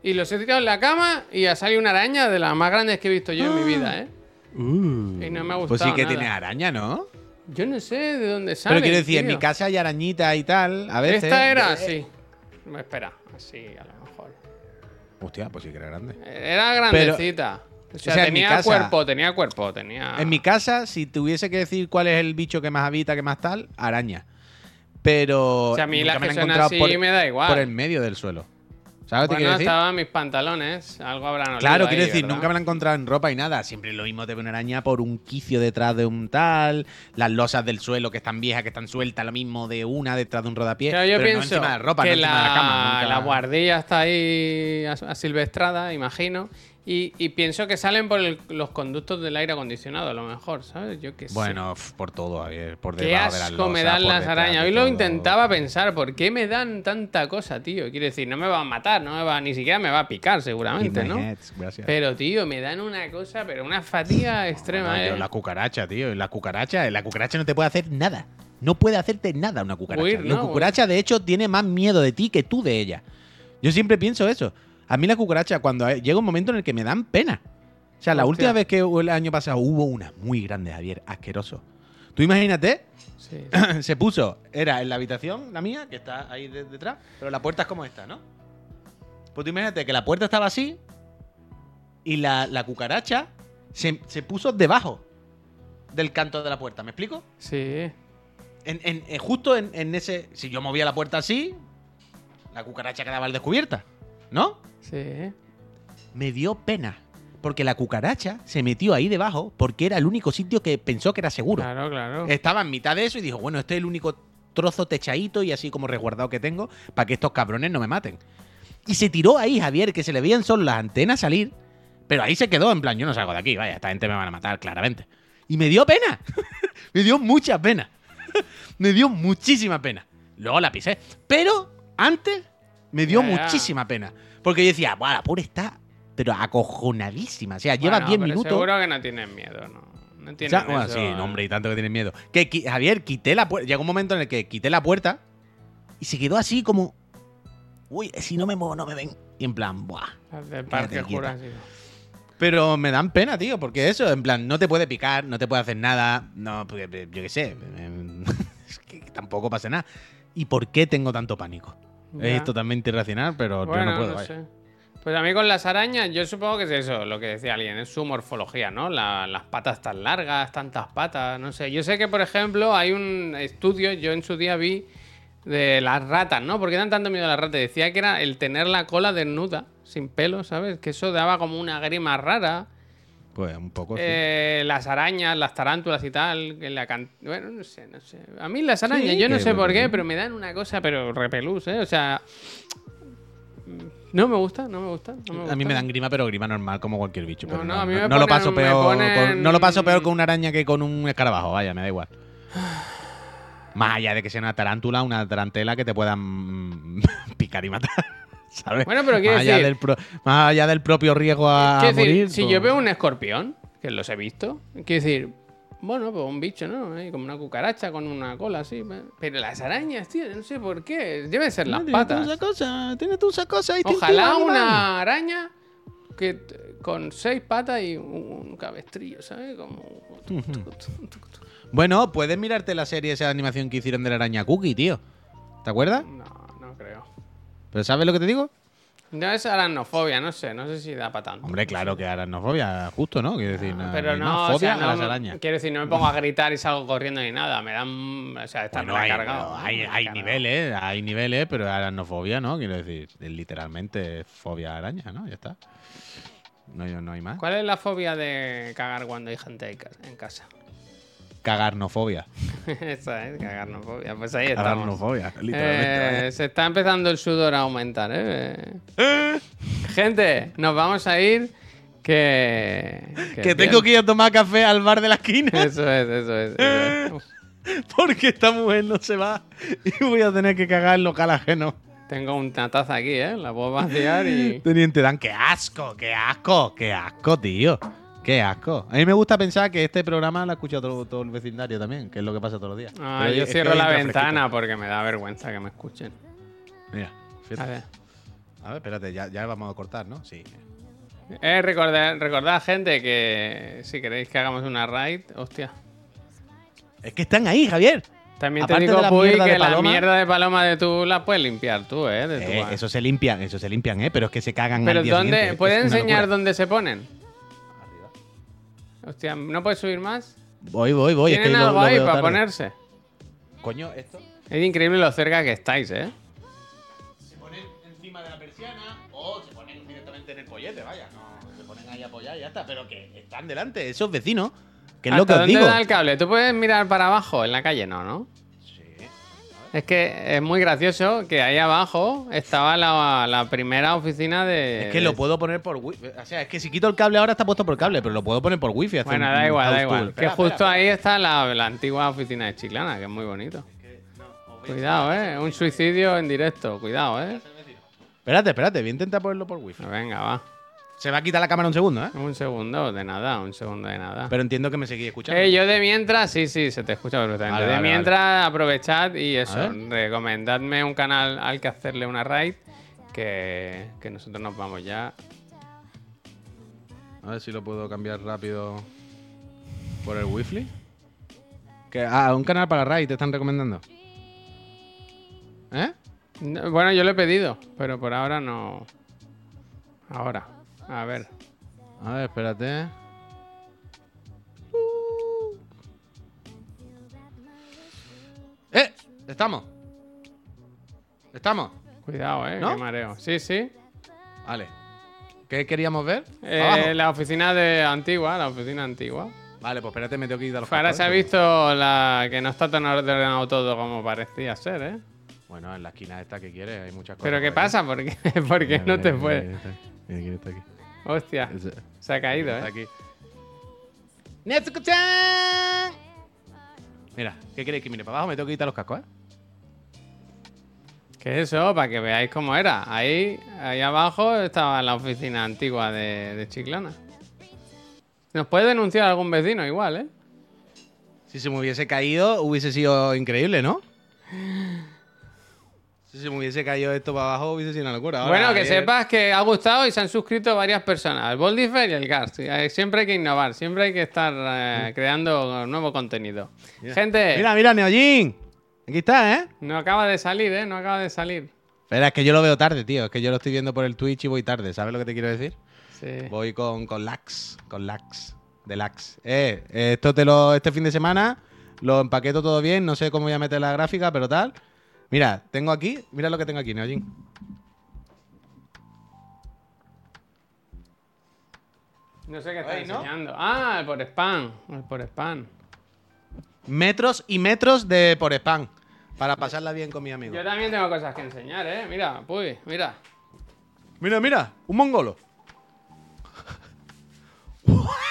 Y los he tirado en la cama y ha salido una araña de las más grandes que he visto yo en mi *gasps* vida, ¿eh? Y no me ha gustado Pues sí que nada. tiene araña, ¿no? Yo no sé de dónde sale. Pero quiero decir, en mi casa hay arañita y tal. A veces. Esta era Eh, así. Espera, así a lo mejor. Hostia, pues sí que era grande. Era grandecita. O sea, tenía casa- cuerpo, tenía cuerpo, tenía. En mi casa, si tuviese que decir cuál es el bicho que más habita, que más tal, araña. Pero. O sea, a mí las que la encontrado así me da igual. Por el medio del suelo. ¿Sabes lo que te Bueno, estaban mis pantalones, algo habrán Claro, ahí, quiero decir, ¿verdad? nunca me la he encontrado en ropa y nada. Siempre lo mismo te ve una araña por un quicio detrás de un tal. Las losas del suelo que están viejas, que están sueltas, lo mismo de una detrás de un rodapié. Claro, yo pero no encima de ropa, que no encima la, de la cama. nunca- la guardilla está ahí as- asilvestrada, imagino. Y, y pienso que salen por el- los conductos del aire acondicionado, a lo mejor, ¿sabes? Yo qué sé. Bueno, por todo, Javier, por Qué debajo de las asco me dan las arañas. Hoy lo intentaba pensar, ¿por qué me dan tanta cosa, tío? Quiero decir, no me va a matar, no me va, ni siquiera me va a picar, seguramente, ¿no? Pero, tío, me dan una cosa, pero una fatiga extrema, No, yo, ¿eh? la cucaracha, tío. La cucaracha, la cucaracha no te puede hacer nada. No puede hacerte nada una cucaracha. Huir, la ¿no? cucaracha, de hecho, tiene más miedo de ti que tú de ella. Yo siempre pienso eso. A mí la cucaracha, cuando llega un momento en el que me dan pena. O sea, la Hostia. última vez que hubo el año pasado hubo una muy grande, Javier, asqueroso. Tú imagínate, Sí. *clears throat* se puso, era en la habitación, la mía, que está ahí de- detrás, pero la puerta es como esta, ¿no? Pues tú imagínate que la puerta estaba así y la, la cucaracha se, se puso debajo del canto de la puerta, ¿me explico? Sí. En, en- en- justo en, en ese. Si yo movía la puerta así, la cucaracha quedaba al descubierta, ¿no? Sí. Me dio pena. Porque la cucaracha se metió ahí debajo porque era el único sitio que pensó que era seguro. Claro, claro. Estaba en mitad de eso y dijo, bueno, este es el único trozo techadito y así como resguardado que tengo para que estos cabrones no me maten. Y se tiró ahí, Javier, que se le veían solo las antenas salir, pero ahí se quedó en plan, yo no salgo de aquí, vaya, esta gente me van a matar, claramente. Y me dio pena, *laughs* me dio mucha pena, *laughs* me dio muchísima pena. Luego la pisé, pero antes me dio ya. muchísima pena, porque yo decía, "Buah, la pobre está, pero acojonadísima, o sea, lleva Bueno, 10 pero minutos... Seguro que no tienen miedo, ¿no? No O tienen bueno, eso, sí, ¿eh? no, hombre, y tanto que tienen miedo. Que Javier, quité la puerta. Llegó un momento en el que quité la puerta y se quedó así como. Uy, si no me muevo, no me ven. Y en plan, buah. Parque. Jurásico. Pero me dan pena, tío, porque eso, en plan, no te puede picar, no te puede hacer nada. No, porque, yo qué sé. *laughs* es que tampoco pasa nada. ¿Y por qué tengo tanto pánico? Ya. Es totalmente irracional, pero Bueno, yo no puedo. no vaya. sé. Pues a mí con las arañas, yo supongo que es eso, lo que decía alguien, es su morfología, ¿no? La- las patas tan largas, tantas patas, no sé. Yo sé que, por ejemplo, hay un estudio, yo en su día vi de las ratas, ¿no? ¿Por qué dan tanto miedo a las ratas? Decía que era el tener la cola desnuda, sin pelo, ¿sabes? Que eso daba como una grima rara. Pues un poco. sí. Eh, las arañas, las tarántulas y tal. que la can- Bueno, no sé, no sé. A mí las arañas, Sí, yo no sé por qué, pero me dan una cosa, pero repelús, ¿eh? O sea. No me gusta, no me gusta. no me A mí me gusta. dan grima, pero grima normal como cualquier bicho. No, pero no, a mí me no lo paso me peor. ponen- con- no lo paso peor con una araña que con un escarabajo, vaya, me da igual. Más allá de que sea una tarántula, una tarantela que te puedan *laughs* picar y matar. *laughs* ¿Sabes? Bueno, pero quiero más, allá decir- del pro- más allá del propio riesgo a, Quiero decir, morir. si pues- yo veo un escorpión, que los he visto, quiero decir, bueno, pues un bicho, ¿no? Como una cucaracha con una cola así. pe- Pero las arañas, tío, no sé por qué. Deben ser las Tiene patas. toda esa cosa, tiene esa cosa Ojalá una araña que con seis patas y un, cabestrillo, ¿sabes? Como... Bueno, puedes mirarte la serie, esa animación que hicieron de la araña Cookie, tío. ¿Te acuerdas? No, no. ¿Pero sabes lo que te digo? No es aracnofobia, no sé, no sé si da para tanto. Hombre, claro que aracnofobia, justo, ¿no? Quiero decir, Pero no, más o fobia sea, a las no, arañas. quiero decir, no me pongo a gritar y salgo corriendo ni nada. Me dan, o sea, está Bueno, hay, cargado. hay, hay niveles, hay niveles, pero aracnofobia, ¿no? Quiero decir, literalmente fobia a araña, ¿no? Ya está. No, no hay más. ¿Cuál es la fobia de cagar cuando hay gente en casa? Cagarnofobia. *laughs* Esa es, cagarnofobia. Pues ahí estamos. Aracnofobia, literalmente. Eh, se está empezando el sudor a aumentar, ¿eh? Gente, nos vamos a ir. Que. que tengo que ir a tomar café al bar de la esquina Eso es, eso es. Eso es. porque esta mujer no se va y voy a tener que cagar en local ajeno. Tengo una taza aquí, ¿eh? La puedo vaciar y. Teniente Dan, qué asco, qué asco, qué asco, tío. Qué asco. A mí me gusta pensar que este programa lo ha escuchado todo, todo el vecindario también, que es lo que pasa todos los días. Ah, Pero yo cierro la ventana porque me da vergüenza que me escuchen. Mira, A fíjate. ver. A ver, espérate, ya, ya vamos a cortar, ¿no? Sí. Eh, recordad, recordad, gente, que si queréis que hagamos una raid, hostia. Es que están ahí, Javier. También te Aparte digo, de la Puy, que de la mierda de paloma de tú la puedes limpiar tú, ¿eh? De tu Eh, eso se limpian, eso se limpian, ¿eh? Pero es que se cagan Pero al día ¿dónde? ¿Puedes enseñar dónde se ponen? Hostia, ¿no puedes subir más? Voy, voy, voy. Es que ¿Tienen lo- algo lo ahí para tarde. ponerse? Coño, esto Es increíble lo cerca que estáis, ¿eh? se ponen encima de la persiana o se ponen directamente en el pollete, vaya. No, se ponen ahí a apoyar y ya está. Pero que están delante, esos vecinos. Que es lo que ¿Hasta os dónde digo. da el cable? ¿Tú puedes mirar para abajo? En la calle no, ¿no? Es que es muy gracioso que ahí abajo estaba la, la primera oficina de... Es que lo puedo poner por wifi. O sea, es que si quito el cable ahora está puesto por cable, pero lo puedo poner por wifi. Bueno, da un igual, da igual. tour. Que Espera, justo espera, ahí está la, la antigua oficina de Chiclana, que es muy bonito. Cuidado, ¿eh? Un suicidio en directo. Cuidado, ¿eh? Espérate, espérate, voy a intentar ponerlo por wifi. Venga, va. Se va a quitar la cámara un segundo, ¿eh? Un segundo de nada, un segundo de nada. Pero entiendo que me seguís escuchando. Eh, yo de mientras, sí, sí, se te escucha perfectamente. Vale, de vale, mientras, aprovechad y eso, recomendadme un canal al que hacerle una raid, que, que nosotros nos vamos ya. A ver si lo puedo cambiar rápido por el wifi. Que, ah, un canal para Rai te están recomendando. ¿Eh? No, Bueno, yo lo he pedido, pero por ahora no. Ahora, a ver. A ver, espérate. ¡Eh! Estamos. Estamos. Cuidado, eh, ¿No? qué mareo. Sí, sí. Vale. ¿Qué queríamos ver? Eh, la oficina de antigua, la oficina antigua. Vale, pues espérate, me tengo que ir a los Ahora se ha visto la que no está tan ordenado todo como parecía ser, ¿eh? Bueno, en la esquina esta que quieres hay muchas cosas. Pero ¿qué pasa? ¿Por qué, *laughs* ¿Por qué Mira, no mira, te fue? Mira, mira quién está aquí. Hostia, Ese- se ha caído, está ¿eh? aquí. ¡Netsuko-chan! Mira, ¿qué queréis que mire para abajo? Me tengo que quitar los cascos, ¿eh? ¿Qué es eso? Para que veáis cómo era. Ahí, ahí abajo estaba la oficina antigua de, de Chiclana. Nos puede denunciar algún vecino igual, ¿eh? Si se me hubiese caído, hubiese sido increíble, ¿no? Si se me hubiese caído esto para abajo, hubiese sido una locura. Ahora, bueno, que ayer- sepas que ha gustado y se han suscrito varias personas. El Boldifer y el Gars. Eh, Siempre hay que innovar, siempre hay que estar eh, creando nuevo contenido. Mira. Gente, Mira, mira, Neojin. Aquí está, ¿eh? no acaba de salir, ¿eh? No acaba de salir. Espera, es que yo lo veo tarde, tío. Es que yo lo estoy viendo por el Twitch y voy tarde. ¿Sabes lo que te quiero decir? Sí. Voy con, con Lax. Con Lax. De Lax. Eh, esto te lo, este fin de semana lo empaqueto todo bien. No sé cómo voy a meter la gráfica, pero tal. Mira, tengo aquí. Mira lo que tengo aquí, Neojin. No sé qué está ¿no? enseñando. Ah, el por spam. El por spam. Metros y metros de por spam. Para pasarla bien con mi amigo. Yo también tengo cosas que enseñar, ¿eh? Mira, uy, mira. Mira, mira, un mongolo. *laughs*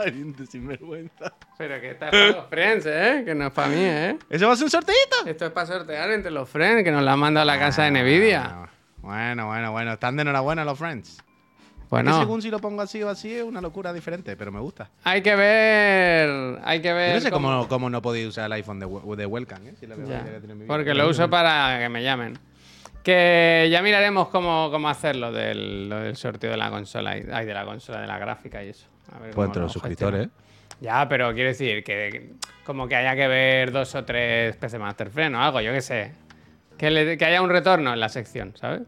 *laughs* Pariente sinvergüenza. Pero que está para los friends, ¿eh? Que no es para mí, ¿eh? ¿Eso va a ser un sorteito? Esto es para sortear entre los friends, que nos la han mandado a la casa de Nvidia. Ah, Bueno, bueno, bueno. Están de enhorabuena los friends. Bueno, según si lo pongo así o así es una locura diferente, pero me gusta. hay que ver. Hay que Yo ver. no sé cómo- cómo, cómo no podéis usar el iPhone de, de Welcome, ¿eh? Si la Ya, que tiene mi. Porque lo uso para que me llamen. Que ya miraremos cómo, cómo hacerlo del, lo del sorteo de la consola. y- Ay, de la consola, de la gráfica y eso. Ver Pues entre lo los suscriptores, ¿eh? Ya, pero quiero decir que, como que haya que ver dos o tres PC Master Friend o algo, yo qué sé. Que, le- que haya un retorno en la sección, ¿sabes?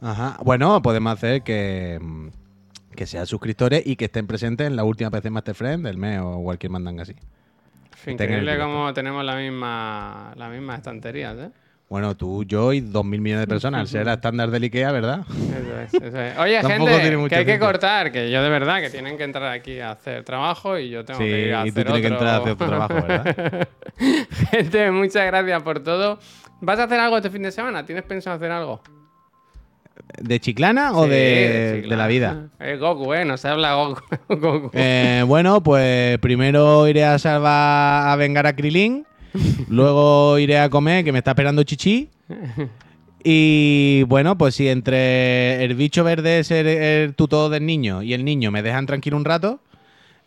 Ajá. Bueno, podemos hacer que, mm, que sean suscriptores y que estén presentes en la última PC Master Friend del mes o cualquier mandanga así. Increíble como tenemos la misma, las mismas estanterías, ¿eh? Bueno, tú, yo y dos mil millones de personas, al ser estándar del IKEA, ¿verdad? Eso es, eso es. Oye, gente, que hay que cortar, que yo de verdad que tienen que entrar aquí a hacer trabajo y yo tengo Sí, que ir a y hacer tú tienes que otro. entrar a hacer otro trabajo, ¿verdad? *laughs* gente, muchas gracias por todo. ¿Vas a hacer algo este fin de semana? ¿Tienes pensado hacer algo? ¿De Chiclana o Sí, de, la vida? Es Goku, ¿eh? No se habla Goku. *laughs* Goku. Eh, bueno, pues primero iré a salvar a vengar a Krilin. Luego iré a comer, que me está esperando Chichi. *laughs* Y bueno, pues si entre el bicho verde es el, el tutor del niño y el niño me dejan tranquilo un rato,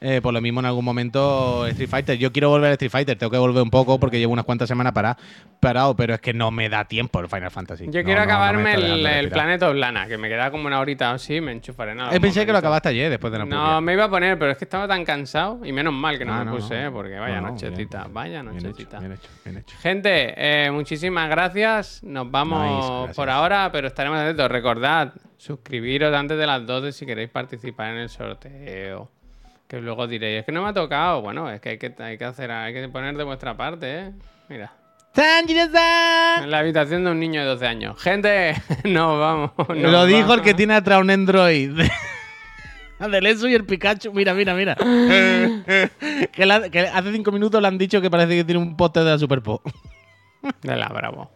eh, por lo mismo en algún momento Street Fighter. Yo quiero volver a Street Fighter, tengo que volver un poco porque llevo unas cuantas semanas para, parado, pero es que no me da tiempo el Final Fantasy. Yo No, quiero no, acabarme el, el planeta Oblana, que me queda como una horita o así, me enchufaré en algún Eh, pensé que lo acabaste ayer después de la No, me iba a poner, pero es que estaba tan cansado y menos mal que no Ah, me puse. ¿eh? porque vaya No, no, nochetita, bien. vaya Bien nochetita. hecho, bien hecho, bien hecho. Gente, eh, muchísimas gracias. Nos vamos Nice, gracias. por ahora, pero estaremos atentos. Recordad, suscribiros antes de las 12 si queréis participar en el sorteo. Que luego diréis, es que no me ha tocado. Bueno, es que hay que, hay que hacer, hay que poner de vuestra parte, ¿eh? Mira, en la habitación de un niño de 12 años. Gente, *laughs* nos vamos. Lo dijo el que tiene atrás un Android. *laughs* Del Eso y el Pikachu. Mira, mira, mira. *laughs* que, la- que hace cinco minutos le han dicho que parece que tiene un póster de la Super Po. De la Bravo.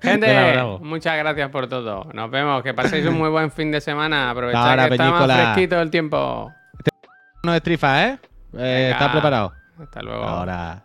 Gente, De la Bravo. muchas gracias por todo. Nos vemos. Que paséis un muy buen fin de semana. Aprovechad Ahora, que está más fresquito el tiempo. No es trifa, ¿eh? Eh. ¿Estás preparado? Hasta luego. Ahora.